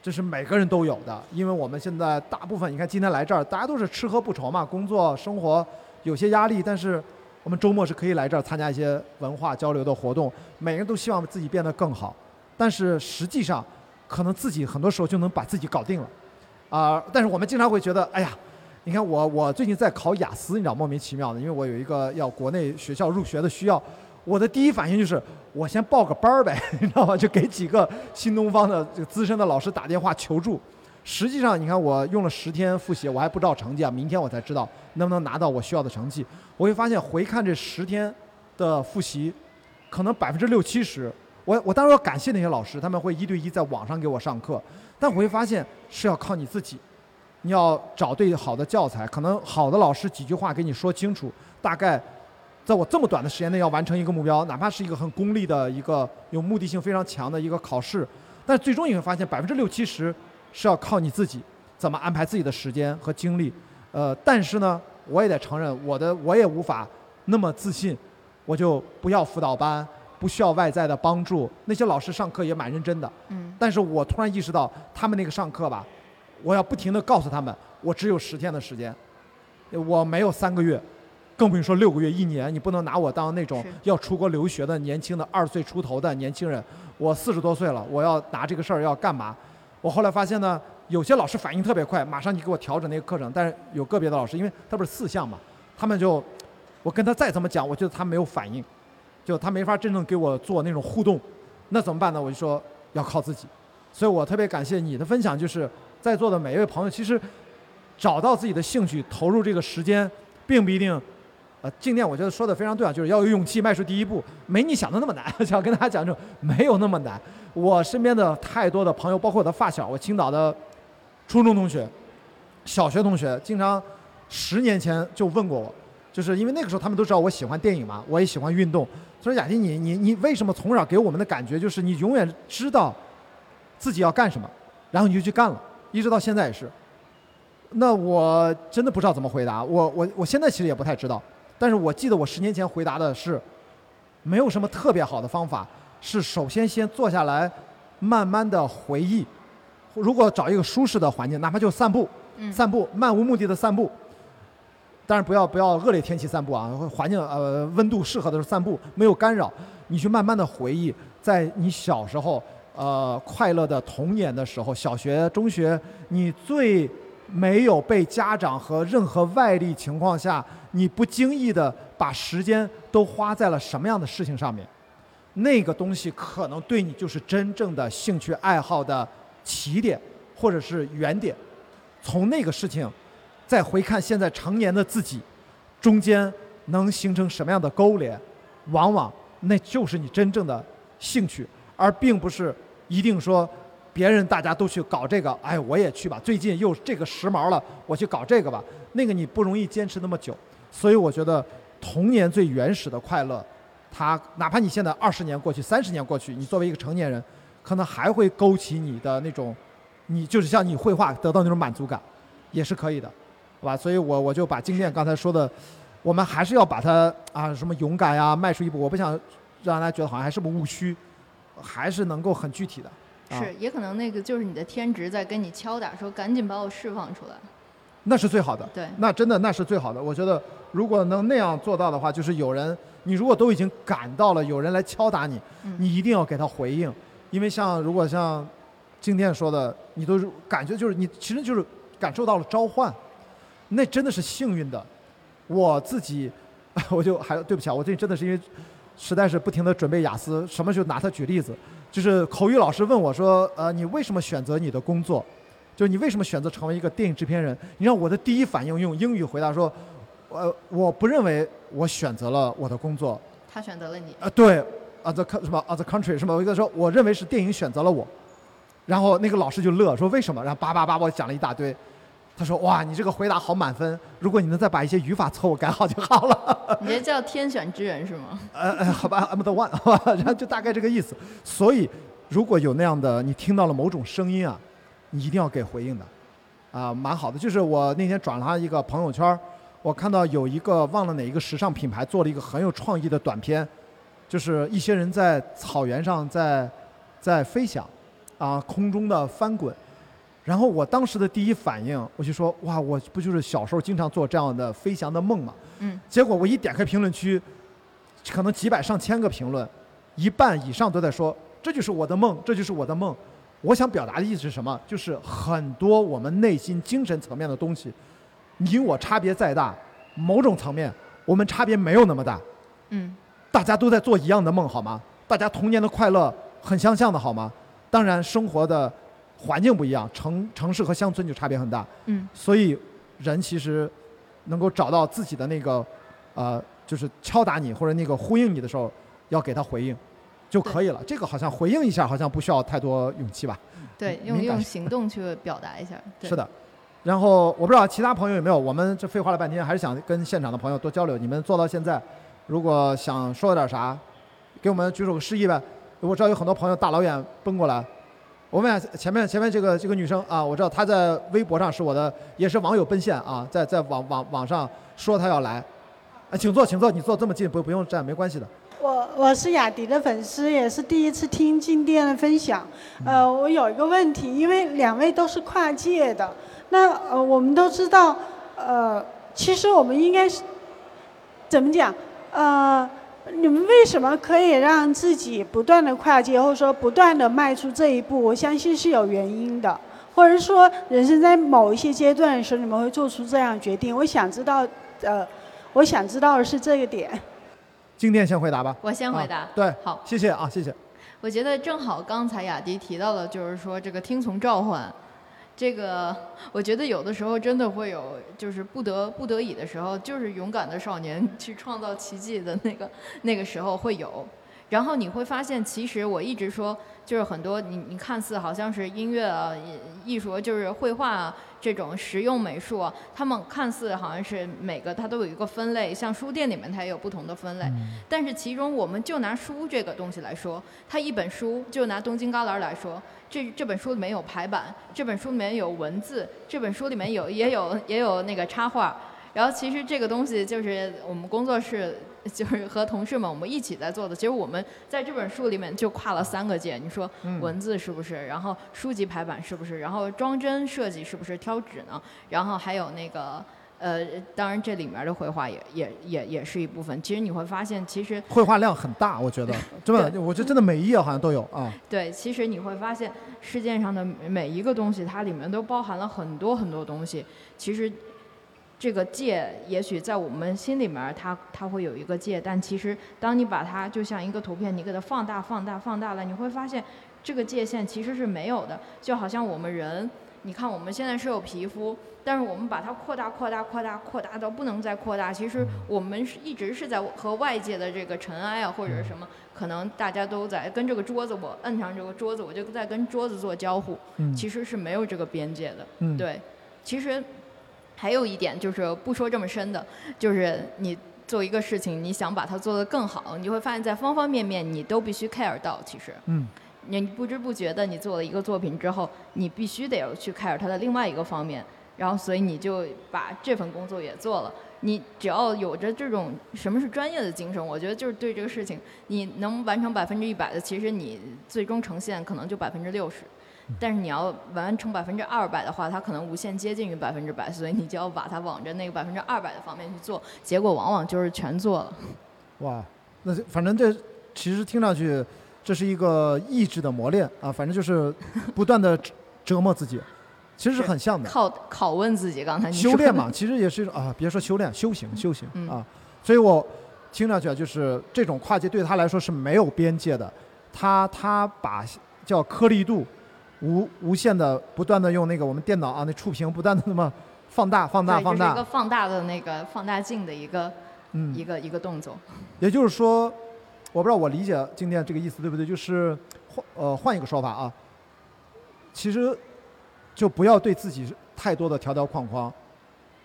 这是每个人都有的，因为我们现在大部分，你看今天来这儿，大家都是吃喝不愁嘛，工作生活有些压力，但是我们周末是可以来这儿参加一些文化交流的活动，每个人都希望自己变得更好，但是实际上，可能自己很多时候就能把自己搞定了，啊、但是我们经常会觉得，哎呀。你看我，我最近在考雅思，你知道莫名其妙的，因为我有一个要国内学校入学的需要，我的第一反应就是我先报个班儿呗，你知道吗？就给几个新东方的这个资深的老师打电话求助。实际上，你看我用了十天复习，我还不知道成绩啊，明天我才知道能不能拿到我需要的成绩。我会发现回看这十天的复习，可能百分之六七十，我我当然要感谢那些老师，他们会一对一在网上给我上课，但我会发现是要靠你自己。你要找对好的教材，可能好的老师几句话给你说清楚，大概在我这么短的时间内要完成一个目标，哪怕是一个很功利的一个有目的性非常强的一个考试，但最终你会发现百分之六七十是要靠你自己怎么安排自己的时间和精力。呃，但是呢，我也得承认，我的我也无法那么自信，我就不要辅导班，不需要外在的帮助。那些老师上课也蛮认真的，嗯，但是我突然意识到，他们那个上课吧，我要不停的告诉他们，我只有十天的时间，我没有三个月，更不用说六个月、一年。你不能拿我当那种要出国留学的年轻的二十岁出头的年轻人。我四十多岁了，我要拿这个事儿要干嘛？我后来发现呢，有些老师反应特别快，马上就给我调整那个课程。但是有个别的老师，因为他不是四项嘛，他们就，我跟他再怎么讲，我觉得他没有反应，就他没法真正给我做那种互动。那怎么办呢？我就说要靠自己。所以我特别感谢你的分享，就是在座的每一位朋友，其实找到自己的兴趣，投入这个时间，并不一定。呃，静电我觉得说的非常对啊，就是要有勇气迈出第一步，没你想的那么难。想跟大家讲，就没有那么难。我身边的太多的朋友，包括我的发小，我青岛的初中同学、小学同学，经常十年前就问过我，就是因为那个时候他们都知道我喜欢电影嘛，我也喜欢运动。所以雅婷，你你你为什么从小给我们的感觉就是你永远知道自己要干什么，然后你就去干了，一直到现在也是。那我真的不知道怎么回答，我我我现在其实也不太知道，但是我记得我十年前回答的是，没有什么特别好的方法，是首先先坐下来，慢慢的回忆，如果找一个舒适的环境，哪怕就散步，嗯。散步漫无目的的散步，但是不要不要恶劣天气散步啊，环境呃温度适合的时候散步，没有干扰，你去慢慢的回忆，在你小时候呃快乐的童年的时候，小学、中学，你最没有被家长和任何外力情况下，你不经意的把时间都花在了什么样的事情上面？那个东西可能对你就是真正的兴趣爱好的起点，或者是原点。从那个事情，再回看现在成年的自己，中间能形成什么样的勾连，往往那就是你真正的兴趣，而并不是一定说别人大家都去搞这个，哎，我也去吧。最近又这个时髦了，我去搞这个吧。那个你不容易坚持那么久，所以我觉得童年最原始的快乐，它哪怕你现在二十年过去、三十年过去，你作为一个成年人，可能还会勾起你的那种，你就是像你绘画得到那种满足感，也是可以的，好吧？所以我我就把经验刚才说的，我们还是要把它啊什么勇敢呀，迈出一步。我不想让大家觉得好像还是不务虚，还是能够很具体的。啊是，也可能那个就是你的天职在跟你敲打，说赶紧把我释放出来。那是最好的。对那真的那是最好的。我觉得如果能那样做到的话，就是有人，你如果都已经感到了有人来敲打你，嗯你一定要给他回应，因为像如果像今天说的，你都是感觉就是你其实就是感受到了召唤，那真的是幸运的。我自己，我就还对不起啊，我最近真的是因为实在是不停的准备雅思，什么就拿它举例子，就是口语老师问我说，呃，你为什么选择你的工作？就是你为什么选择成为一个电影制片人？你让我的第一反应用英语回答说，呃，我不认为我选择了我的工作，他选择了你，啊，对啊，the co- 什么 other country 什么，我跟他说，我认为是电影选择了我，然后那个老师就乐，说为什么？然后叭叭叭我讲了一大堆，他说哇，你这个回答好满分，如果你能再把一些语法错误改好就好了。你这叫天选之人是吗？呃呃，好吧，I'm the one，好 吧，然后就大概这个意思。所以如果有那样的，你听到了某种声音啊，你一定要给回应的，啊，蛮好的。就是我那天转了他一个朋友圈儿，我看到有一个忘了哪一个时尚品牌做了一个很有创意的短片，就是一些人在草原上在在飞翔，啊，空中的翻滚。然后我当时的第一反应，我就说哇，我不就是小时候经常做这样的飞翔的梦吗？嗯，结果我一点开评论区，可能几百上千个评论，一半以上都在说这就是我的梦，这就是我的梦。我想表达的意思是什么？就是很多我们内心精神层面的东西，你我差别再大，某种层面我们差别没有那么大。嗯，大家都在做一样的梦，好吗？大家童年的快乐很相像的，好吗？当然，生活的环境不一样，城城市和乡村就差别很大。嗯，所以人其实能够找到自己的那个，呃，就是敲打你或者那个呼应你的时候，要给他回应就可以了。这个好像回应一下，好像不需要太多勇气吧？对，用用行动去表达一下。对是的。然后我不知道其他朋友有没有，我们这废话了半天，还是想跟现场的朋友多交流。你们做到现在，如果想说点啥，给我们举手个示意呗。我知道有很多朋友大老远奔过来。我问下前面前面这个这个女生啊，我知道她在微博上是我的，也是网友奔现啊，在在网网网上说她要来，啊，请坐，请坐，你坐这么近不不用站，没关系的。我我是雅迪的粉丝，也是第一次听静电的分享。呃，我有一个问题，因为两位都是跨界的，那呃，我们都知道，呃，其实我们应该是怎么讲？呃，你们为什么可以让自己不断的跨界，或者说不断的迈出这一步？我相信是有原因的，或者说人生在某一些阶段的时候，你们会做出这样决定。我想知道，呃，我想知道的是这个点。静电先回答吧。我先回答。啊对，好，谢谢啊，谢谢。我觉得正好刚才雅迪提到的，就是说这个听从召唤，这个我觉得有的时候真的会有，就是不得不得已的时候，就是勇敢的少年去创造奇迹的那个那个时候会有。然后你会发现，其实我一直说，就是很多你你看似好像是音乐啊、艺艺术，就是绘画啊这种实用美术啊，他们看似好像是每个它都有一个分类，像书店里面它也有不同的分类，但是其中我们就拿书这个东西来说，它一本书就拿东京旮旯来说，这这本书里面有排版，这本书里面有文字，这本书里面有也有也有那个插画。然后其实这个东西就是我们工作室 就是和同事们我们一起在做的。其实我们在这本书里面就跨了三个界，你说嗯文字是不是？然后书籍排版是不是？然后装帧设计是不是？挑纸呢？然后还有那个。呃，当然这里面的绘画也也也也是一部分。其实你会发现，其实绘画量很大，我觉得，真的，我觉得真的每一页好像都有啊。对，其实你会发现，世界上的每一个东西，它里面都包含了很多很多东西。其实，这个界也许在我们心里面，它它会有一个界，但其实当你把它就像一个图片，你给它放大、放大、放大了，你会发现这个界限其实是没有的。就好像我们人，你看我们现在是有皮肤，但是我们把它扩大、扩大、扩大、扩大到不能再扩大。其实我们是一直是在和外界的这个尘埃啊，或者什么，可能大家都在跟这个桌子，我摁上这个桌子，我就在跟桌子做交互。其实是没有这个边界的。嗯对，其实还有一点就是不说这么深的，就是你做一个事情，你想把它做得更好，你会发现在方方面面你都必须 care 到。其实，嗯，你不知不觉的你做了一个作品之后，你必须得要去 care 它的另外一个方面。然后所以你就把这份工作也做了。你只要有着这种什么是专业的精神，我觉得就是对这个事情，你能完成百分之一百的，其实你最终呈现可能就百分之六十。但是你要完成百分之二百的话，它可能无限接近于百分之百，所以你就要把它往着那个百分之二百的方面去做，结果往往就是全做了。哇，那这反正这其实听上去这是一个意志的磨练啊，反正就是不断的折磨自己，其实是很像的。靠拷问自己，刚才你修炼嘛，其实也是一种啊，别说修炼，修行，修行嗯啊。所以我听上去啊，就是这种跨界对他来说是没有边界的，他他把叫颗粒度无无限的不断的用那个我们电脑啊那触屏不断的那么放大放大，放大，就是一个放大的那个放大镜的一个嗯一个一个动作。也就是说，我不知道我理解静电这个意思对不对？就是换呃换一个说法啊，其实就不要对自己太多的条条框框，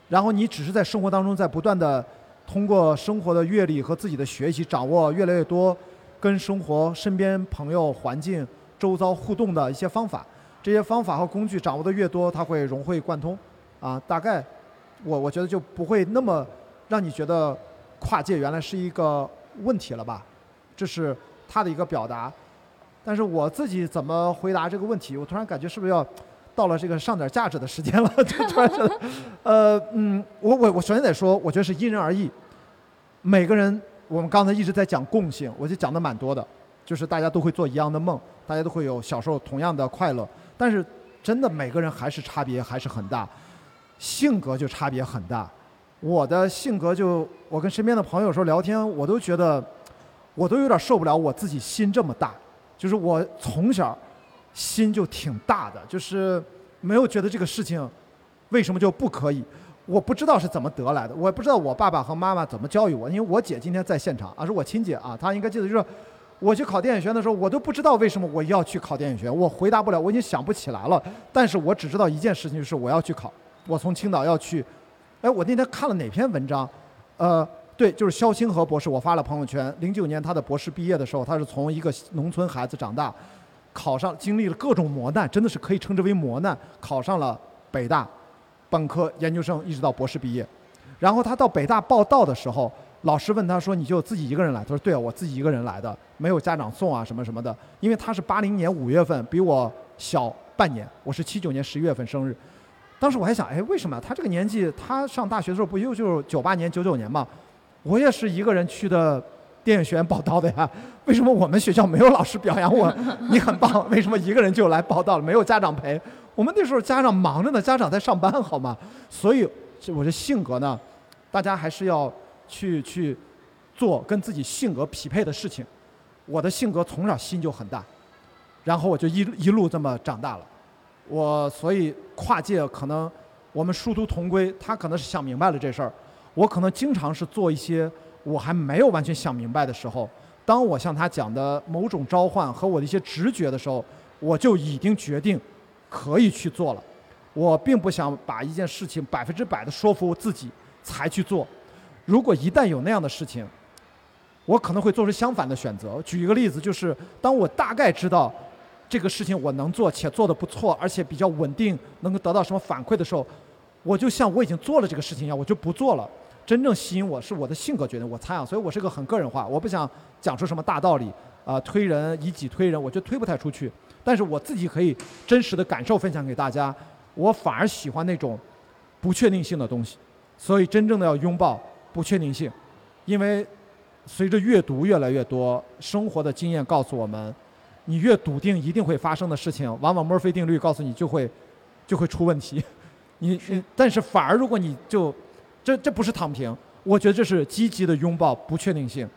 然后你只是在生活当中在不断的通过生活的阅历和自己的学习，掌握越来越多跟生活、身边朋友、环境、周遭互动的一些方法。这些方法和工具掌握的越多，它会融会贯通，啊，大概我我觉得就不会那么让你觉得跨界原来是一个问题了吧？这是他的一个表达。但是我自己怎么回答这个问题？我突然感觉是不是要到了这个上点价值的时间了？就突然觉得，呃，嗯，我我我首先得说，我觉得是因人而异。每个人，我们刚才一直在讲共性，我就讲的蛮多的，就是大家都会做一样的梦，大家都会有小时候同样的快乐，但是真的每个人还是差别还是很大，性格就差别很大。我的性格就，我跟身边的朋友说聊天，我都觉得，我都有点受不了我自己心这么大。就是我从小心就挺大的，就是没有觉得这个事情为什么就不可以。我不知道是怎么得来的，我也不知道我爸爸和妈妈怎么教育我，因为我姐今天在现场啊，是我亲姐啊，她应该记得，就是我去考电影学院的时候，我都不知道为什么我要去考电影学院，我回答不了，我已经想不起来了。但是我只知道一件事情，就是我要去考，我从青岛要去。哎，我那天看了哪篇文章？呃，对，就是肖清和博士，我发了朋友圈。零九年他的博士毕业的时候，他是从一个农村孩子长大，考上，经历了各种磨难，真的是可以称之为磨难，考上了北大，本科、研究生一直到博士毕业。然后他到北大报到的时候，老师问他说：“你就自己一个人来？”他说：“对啊，我自己一个人来的，没有家长送啊什么什么的。”因为他是八零年五月份，比我小半年，我是七九年十一月份生日。当时我还想，哎，为什么他这个年纪，他上大学的时候不又就是九八年、九九年嘛？我也是一个人去的电影学院报到的呀。为什么我们学校没有老师表扬我？你很棒，为什么一个人就来报到了？没有家长陪？我们那时候家长忙着呢，家长在上班，好吗？所以，我的性格呢，大家还是要去去做跟自己性格匹配的事情。我的性格从小心就很大，然后我就一一路这么长大了。我所以跨界可能我们殊途同归，他可能是想明白了这事儿，我可能经常是做一些我还没有完全想明白的时候，当我向他讲的某种召唤和我的一些直觉的时候，我就已经决定可以去做了。我并不想把一件事情百分之百的说服我自己才去做，如果一旦有那样的事情，我可能会做出相反的选择。举一个例子，就是当我大概知道。这个事情我能做，且做得不错，而且比较稳定，能够得到什么反馈的时候，我就像我已经做了这个事情一样，我就不做了。真正吸引我是我的性格决定，我猜啊，所以我是个很个人化，我不想讲出什么大道理啊、推人以己推人，我觉得推不太出去。但是我自己可以真实的感受分享给大家，我反而喜欢那种不确定性的东西，所以真正的要拥抱不确定性，因为随着阅读越来越多，生活的经验告诉我们。你越笃定一定会发生的事情，往往墨菲定律告诉你就会，就会出问题。你你，但是反而如果你就，这这不是躺平，我觉得这是积极的拥抱不确定性，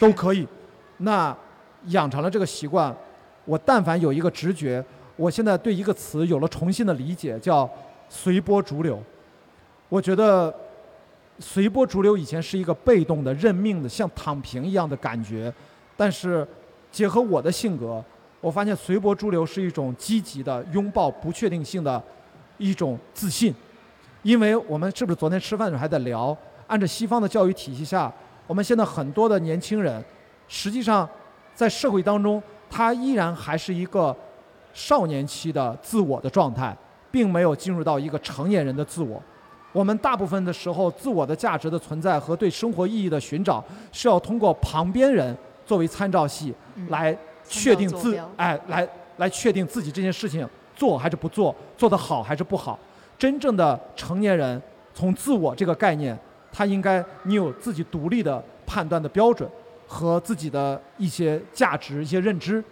都可以。那养成了这个习惯，我但凡有一个直觉，我现在对一个词有了重新的理解，叫随波逐流。我觉得随波逐流以前是一个被动的、认命的，像躺平一样的感觉，但是。结合我的性格，我发现随波逐流是一种积极的拥抱不确定性的一种自信。因为我们是不是昨天吃饭的时候还在聊，按照西方的教育体系下，我们现在很多的年轻人，实际上在社会当中，他依然还是一个少年期的自我的状态。并没有进入到一个成年人的自我。我们大部分的时候，自我的价值的存在和对生活意义的寻找，是要通过旁边人作为参照系来确定自参照坐标哎，来来确定自己这件事情做还是不做，做得好还是不好。真正的成年人，从自我这个概念，他应该你有自己独立的判断的标准和自己的一些价值、一些认知。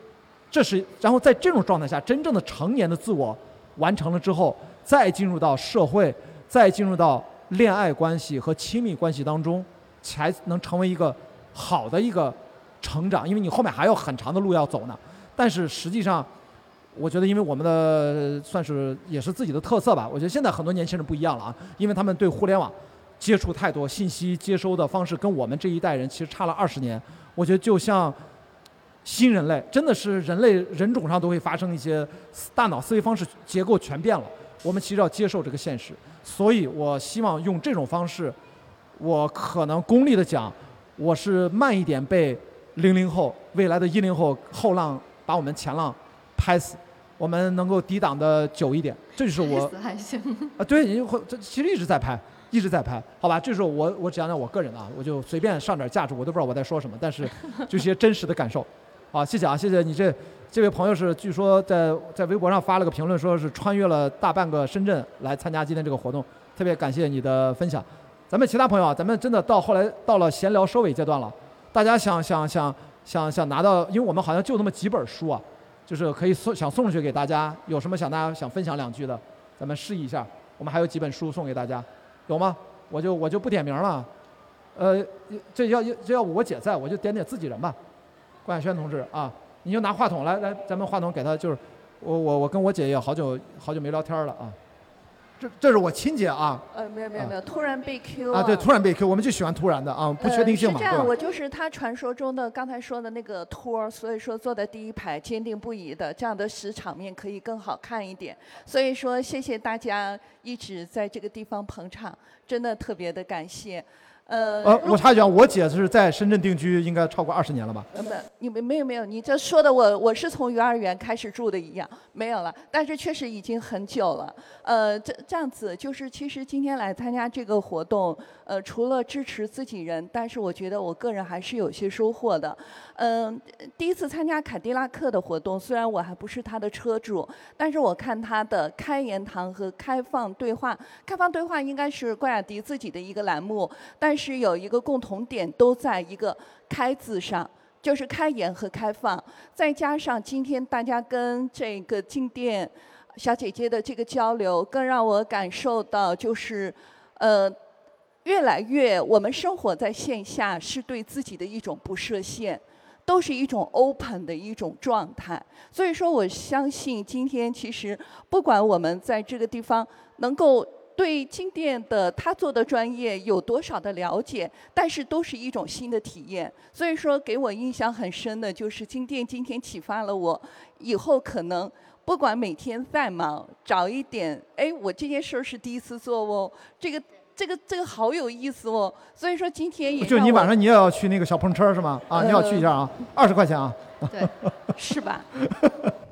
这是，然后在这种状态下，真正的成年的自我完成了之后，再进入到社会，再进入到恋爱关系和亲密关系当中，才能成为一个好的一个成长。因为你后面还有很长的路要走呢。但是实际上，我觉得，因为我们的算是也是自己的特色吧。我觉得现在很多年轻人不一样了啊，因为他们对互联网接触太多，信息接收的方式跟我们这一代人其实差了二十年。我觉得就像新人类，真的是人类人种上都会发生一些大脑思维方式结构全变了。我们其实要接受这个现实，所以我希望用这种方式，我可能功利的讲，我是慢一点被零零后未来的一零后后浪把我们前浪拍死，我们能够抵挡的久一点，这就是我还行。啊，对，你会这其实一直在拍，一直在拍，好吧？这是我我只讲讲我个人啊，我就随便上点价值，我都不知道我在说什么，但是就一些真实的感受。好，谢谢啊，谢谢你这这位朋友是据说在在微博上发了个评论，说是穿越了大半个深圳来参加今天这个活动，特别感谢你的分享。咱们其他朋友啊，咱们真的到后来到了闲聊收尾阶段了，大家想想想想想拿到，因为我们好像就那么几本书啊，就是可以送想送出去给大家，有什么想大家想分享两句的，咱们示意一下。我们还有几本书送给大家，有吗？我就我就不点名了，呃，这要这要我姐在，我就点点自己人吧。关晓轩同志啊，你就拿话筒来来，咱们话筒给他，就是我我我跟我姐也好久好久没聊天了啊。这这是我亲姐啊呃，没有没有没有，突然被 Q 啊，对，突然被 Q，我们就喜欢突然的啊，不确定性嘛，呃、是这样，我就是他传说中的刚才说的那个托儿，所以说坐在第一排，坚定不移的，这样的使场面可以更好看一点。所以说，谢谢大家一直在这个地方捧场，真的特别的感谢。呃，呃，我插一句啊，我姐是在深圳定居，应该超过二十年了吧？呃不，你们没有没有，你这说的我我是从幼儿园开始住的一样，没有了，但是确实已经很久了。呃，这这样子就是，其实今天来参加这个活动，呃，除了支持自己人，但是我觉得我个人还是有些收获的。嗯、第一次参加凯迪拉克的活动，虽然我还不是他的车主，但是我看他的开言堂和开放对话，开放对话应该是关雅迪自己的一个栏目，但是有一个共同点都在一个“开”字上。就是开言和开放，再加上今天大家跟这个静电小姐姐的这个交流，更让我感受到就是，呃，越来越我们生活在线下是对自己的一种不设限。都是一种 open 的一种状态，所以说我相信今天其实不管我们在这个地方能够对静电的他做的专业有多少的了解，但是都是一种新的体验。所以说给我印象很深的就是静电今天启发了我，以后可能不管每天再忙，找一点，哎，我这件事儿是第一次做哦，这个这个这个好有意思哦。所以说今天也就你晚上你也要去那个小碰车是吗？啊，你要去一下啊，二十块钱啊。对，是吧？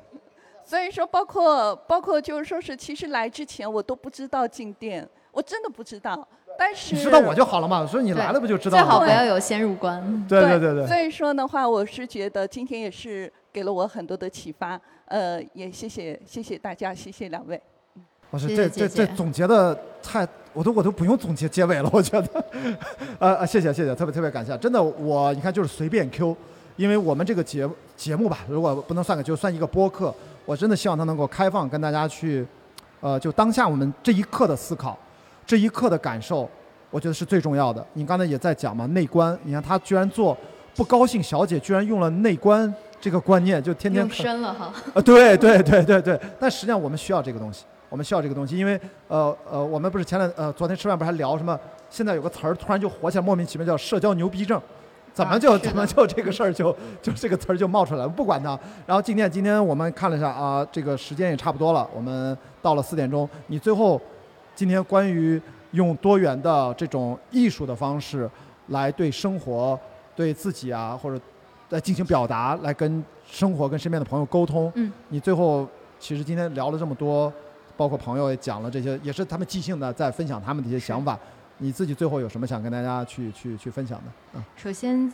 所以说，包括包括就是说是，其实来之前我都不知道进店，我真的不知道。但是你知道我就好了嘛，所以你来了不就知道了吗？最好不要有先入观。对对对对所以说的话，我是觉得今天也是给了我很多的启发。呃，也谢谢谢谢大家，谢谢两位。我说谢这这这总结的太，我都我都不用总结结尾了，我觉得，呃呃，谢谢谢谢，特别特别感谢，真的我你看就是随便 Q，因为我们这个节节目吧，如果不能算个就算一个播客，我真的希望它能够开放跟大家去，呃，就当下我们这一刻的思考，这一刻的感受，我觉得是最重要的。你刚才也在讲嘛，内观，你看他居然做不高兴小姐，居然用了内观这个观念，就天天用深了哈。啊，对对对对对，但实际上我们需要这个东西，我们需要这个东西，因为呃呃，我们不是前两呃昨天吃饭不是还聊什么？现在有个词儿突然就火起来，莫名其妙叫社交牛逼症，怎么就、啊怎么就这个事儿就 就这个词儿就冒出来了？不管它。然后今天今天我们看了一下啊，这个时间也差不多了，我们到了四点钟。你最后今天关于用多元的这种艺术的方式来对生活、对自己啊，或者来进行表达，来跟生活、跟身边的朋友沟通。嗯，你最后其实今天聊了这么多，包括朋友也讲了这些，也是他们即兴的在分享他们的一些想法。你自己最后有什么想跟大家去去去分享的？嗯，首先，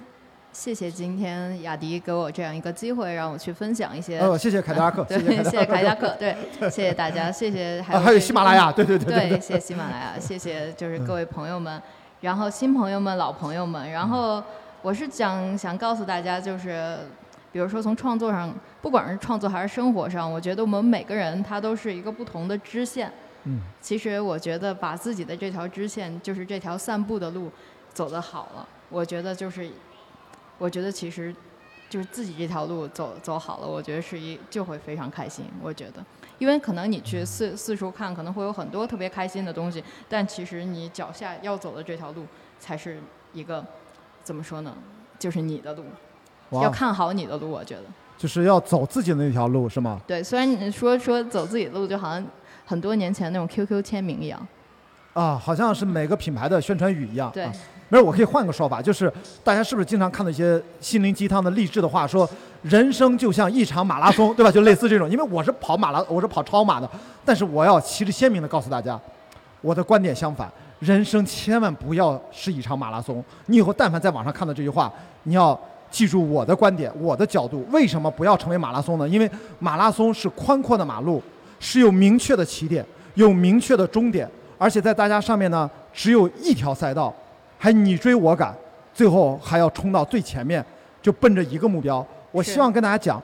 谢谢今天雅迪给我这样一个机会，让我去分享一些。哦，谢谢凯迪拉克，对，谢谢凯迪拉克，对，谢谢大家，谢谢还有还有喜马拉雅，对对对对，谢谢喜马拉雅，谢谢就是各位朋友们，然后新朋友们、老朋友们，然后我是想想告诉大家，就是比如说从创作上，不管是创作还是生活上，我觉得我们每个人他都是一个不同的支线。嗯，其实我觉得把自己的这条支线，就是这条散步的路，走得好了，我觉得就是，我觉得其实，就是自己这条路走走好了，我觉得是一就会非常开心。我觉得，因为可能你去四四处看，可能会有很多特别开心的东西，但其实你脚下要走的这条路，才是一个怎么说呢？就是你的路，要看好你的路。我觉得，就是要走自己的那条路，是吗？对，虽然你说说走自己的路，就好像。很多年前那种 QQ 签名一样，啊，好像是每个品牌的宣传语一样。对，没事，我可以换个说法，就是大家是不是经常看到一些心灵鸡汤的励志的话，说人生就像一场马拉松，对吧？就类似这种。因为我是跑马拉，我是跑超马的，但是我要旗帜鲜明的告诉大家，我的观点相反，人生千万不要是一场马拉松。你以后但凡在网上看到这句话，你要记住我的观点，我的角度。为什么不要成为马拉松呢？因为马拉松是宽阔的马路。是有明确的起点，有明确的终点，而且在大家上面呢，只有一条赛道，还你追我赶，最后还要冲到最前面，就奔着一个目标。我希望跟大家讲，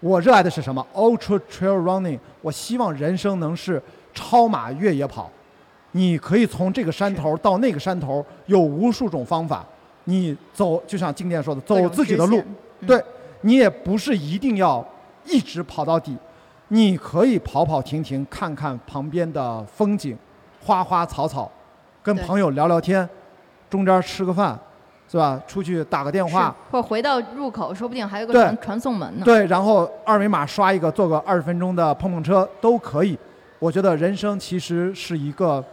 我热爱的是什么？Ultra Trail Running。我希望人生能是超马越野跑。你可以从这个山头到那个山头，有无数种方法。你走，就像静电说的，走自己的路。对，你也不是一定要一直跑到底。你可以跑跑停停，看看旁边的风景，花花草草，跟朋友聊聊天，中间吃个饭，是吧？出去打个电话，或回到入口，说不定还有个传传送门呢。对，然后二维码刷一个，坐个二十分钟的碰碰车都可以。我觉得人生其实是一个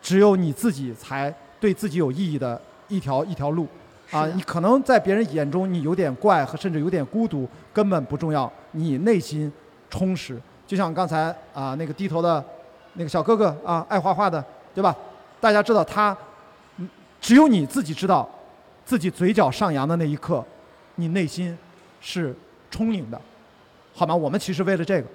只有你自己才对自己有意义的一条一条路啊！你可能在别人眼中你有点怪和甚至有点孤独，根本不重要，你内心。充实，就像刚才啊那个低头的，那个小哥哥啊，爱画画的，对吧？大家知道他，只有你自己知道，自己嘴角上扬的那一刻，你内心是充盈的，好吗？我们其实为了这个，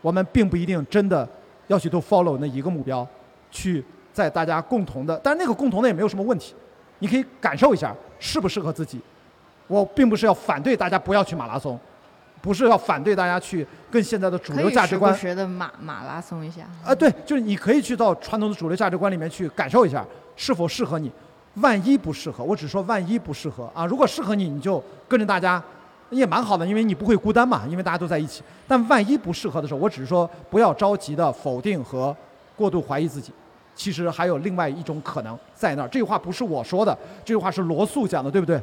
我们并不一定真的要去都 follow 那一个目标，去在大家共同的，但是那个共同的也没有什么问题，你可以感受一下适不适合自己。我并不是要反对大家不要去马拉松。不是要反对大家去跟现在的主流价值观，时的马马拉松一下。啊，对，就是你可以去到传统的主流价值观里面去感受一下，是否适合你。万一不适合，我只说万一不适合啊。如果适合你，你就跟着大家，也蛮好的，因为你不会孤单嘛，因为大家都在一起。但万一不适合的时候，我只是说不要着急的否定和过度怀疑自己。其实还有另外一种可能在那儿。这句话不是我说的，这句话是罗素讲的，对不对？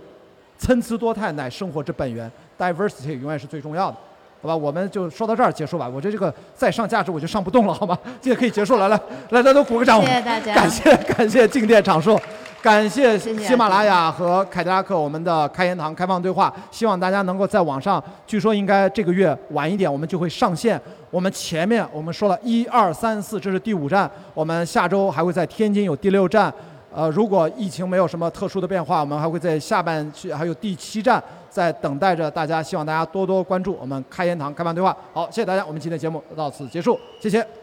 参差多态乃生活之本源。diversity 永远是最重要的，好吧？我们就说到这儿结束吧。我觉得这个再上价值我就上不动了，好吗？这个可以结束了，来来来，都鼓个掌。谢谢大家，感谢感谢静电场数，感谢喜马拉雅和凯迪拉克我们的开言堂开放对话。希望大家能够在网上，据说应该这个月晚一点我们就会上线。我们前面我们说了一二三四，这是第五站，我们下周还会在天津有第六站。呃，如果疫情没有什么特殊的变化，我们还会在下半区还有第七站在等待着大家，希望大家多多关注我们开言堂开放对话。好，谢谢大家，我们今天节目到此结束，谢谢。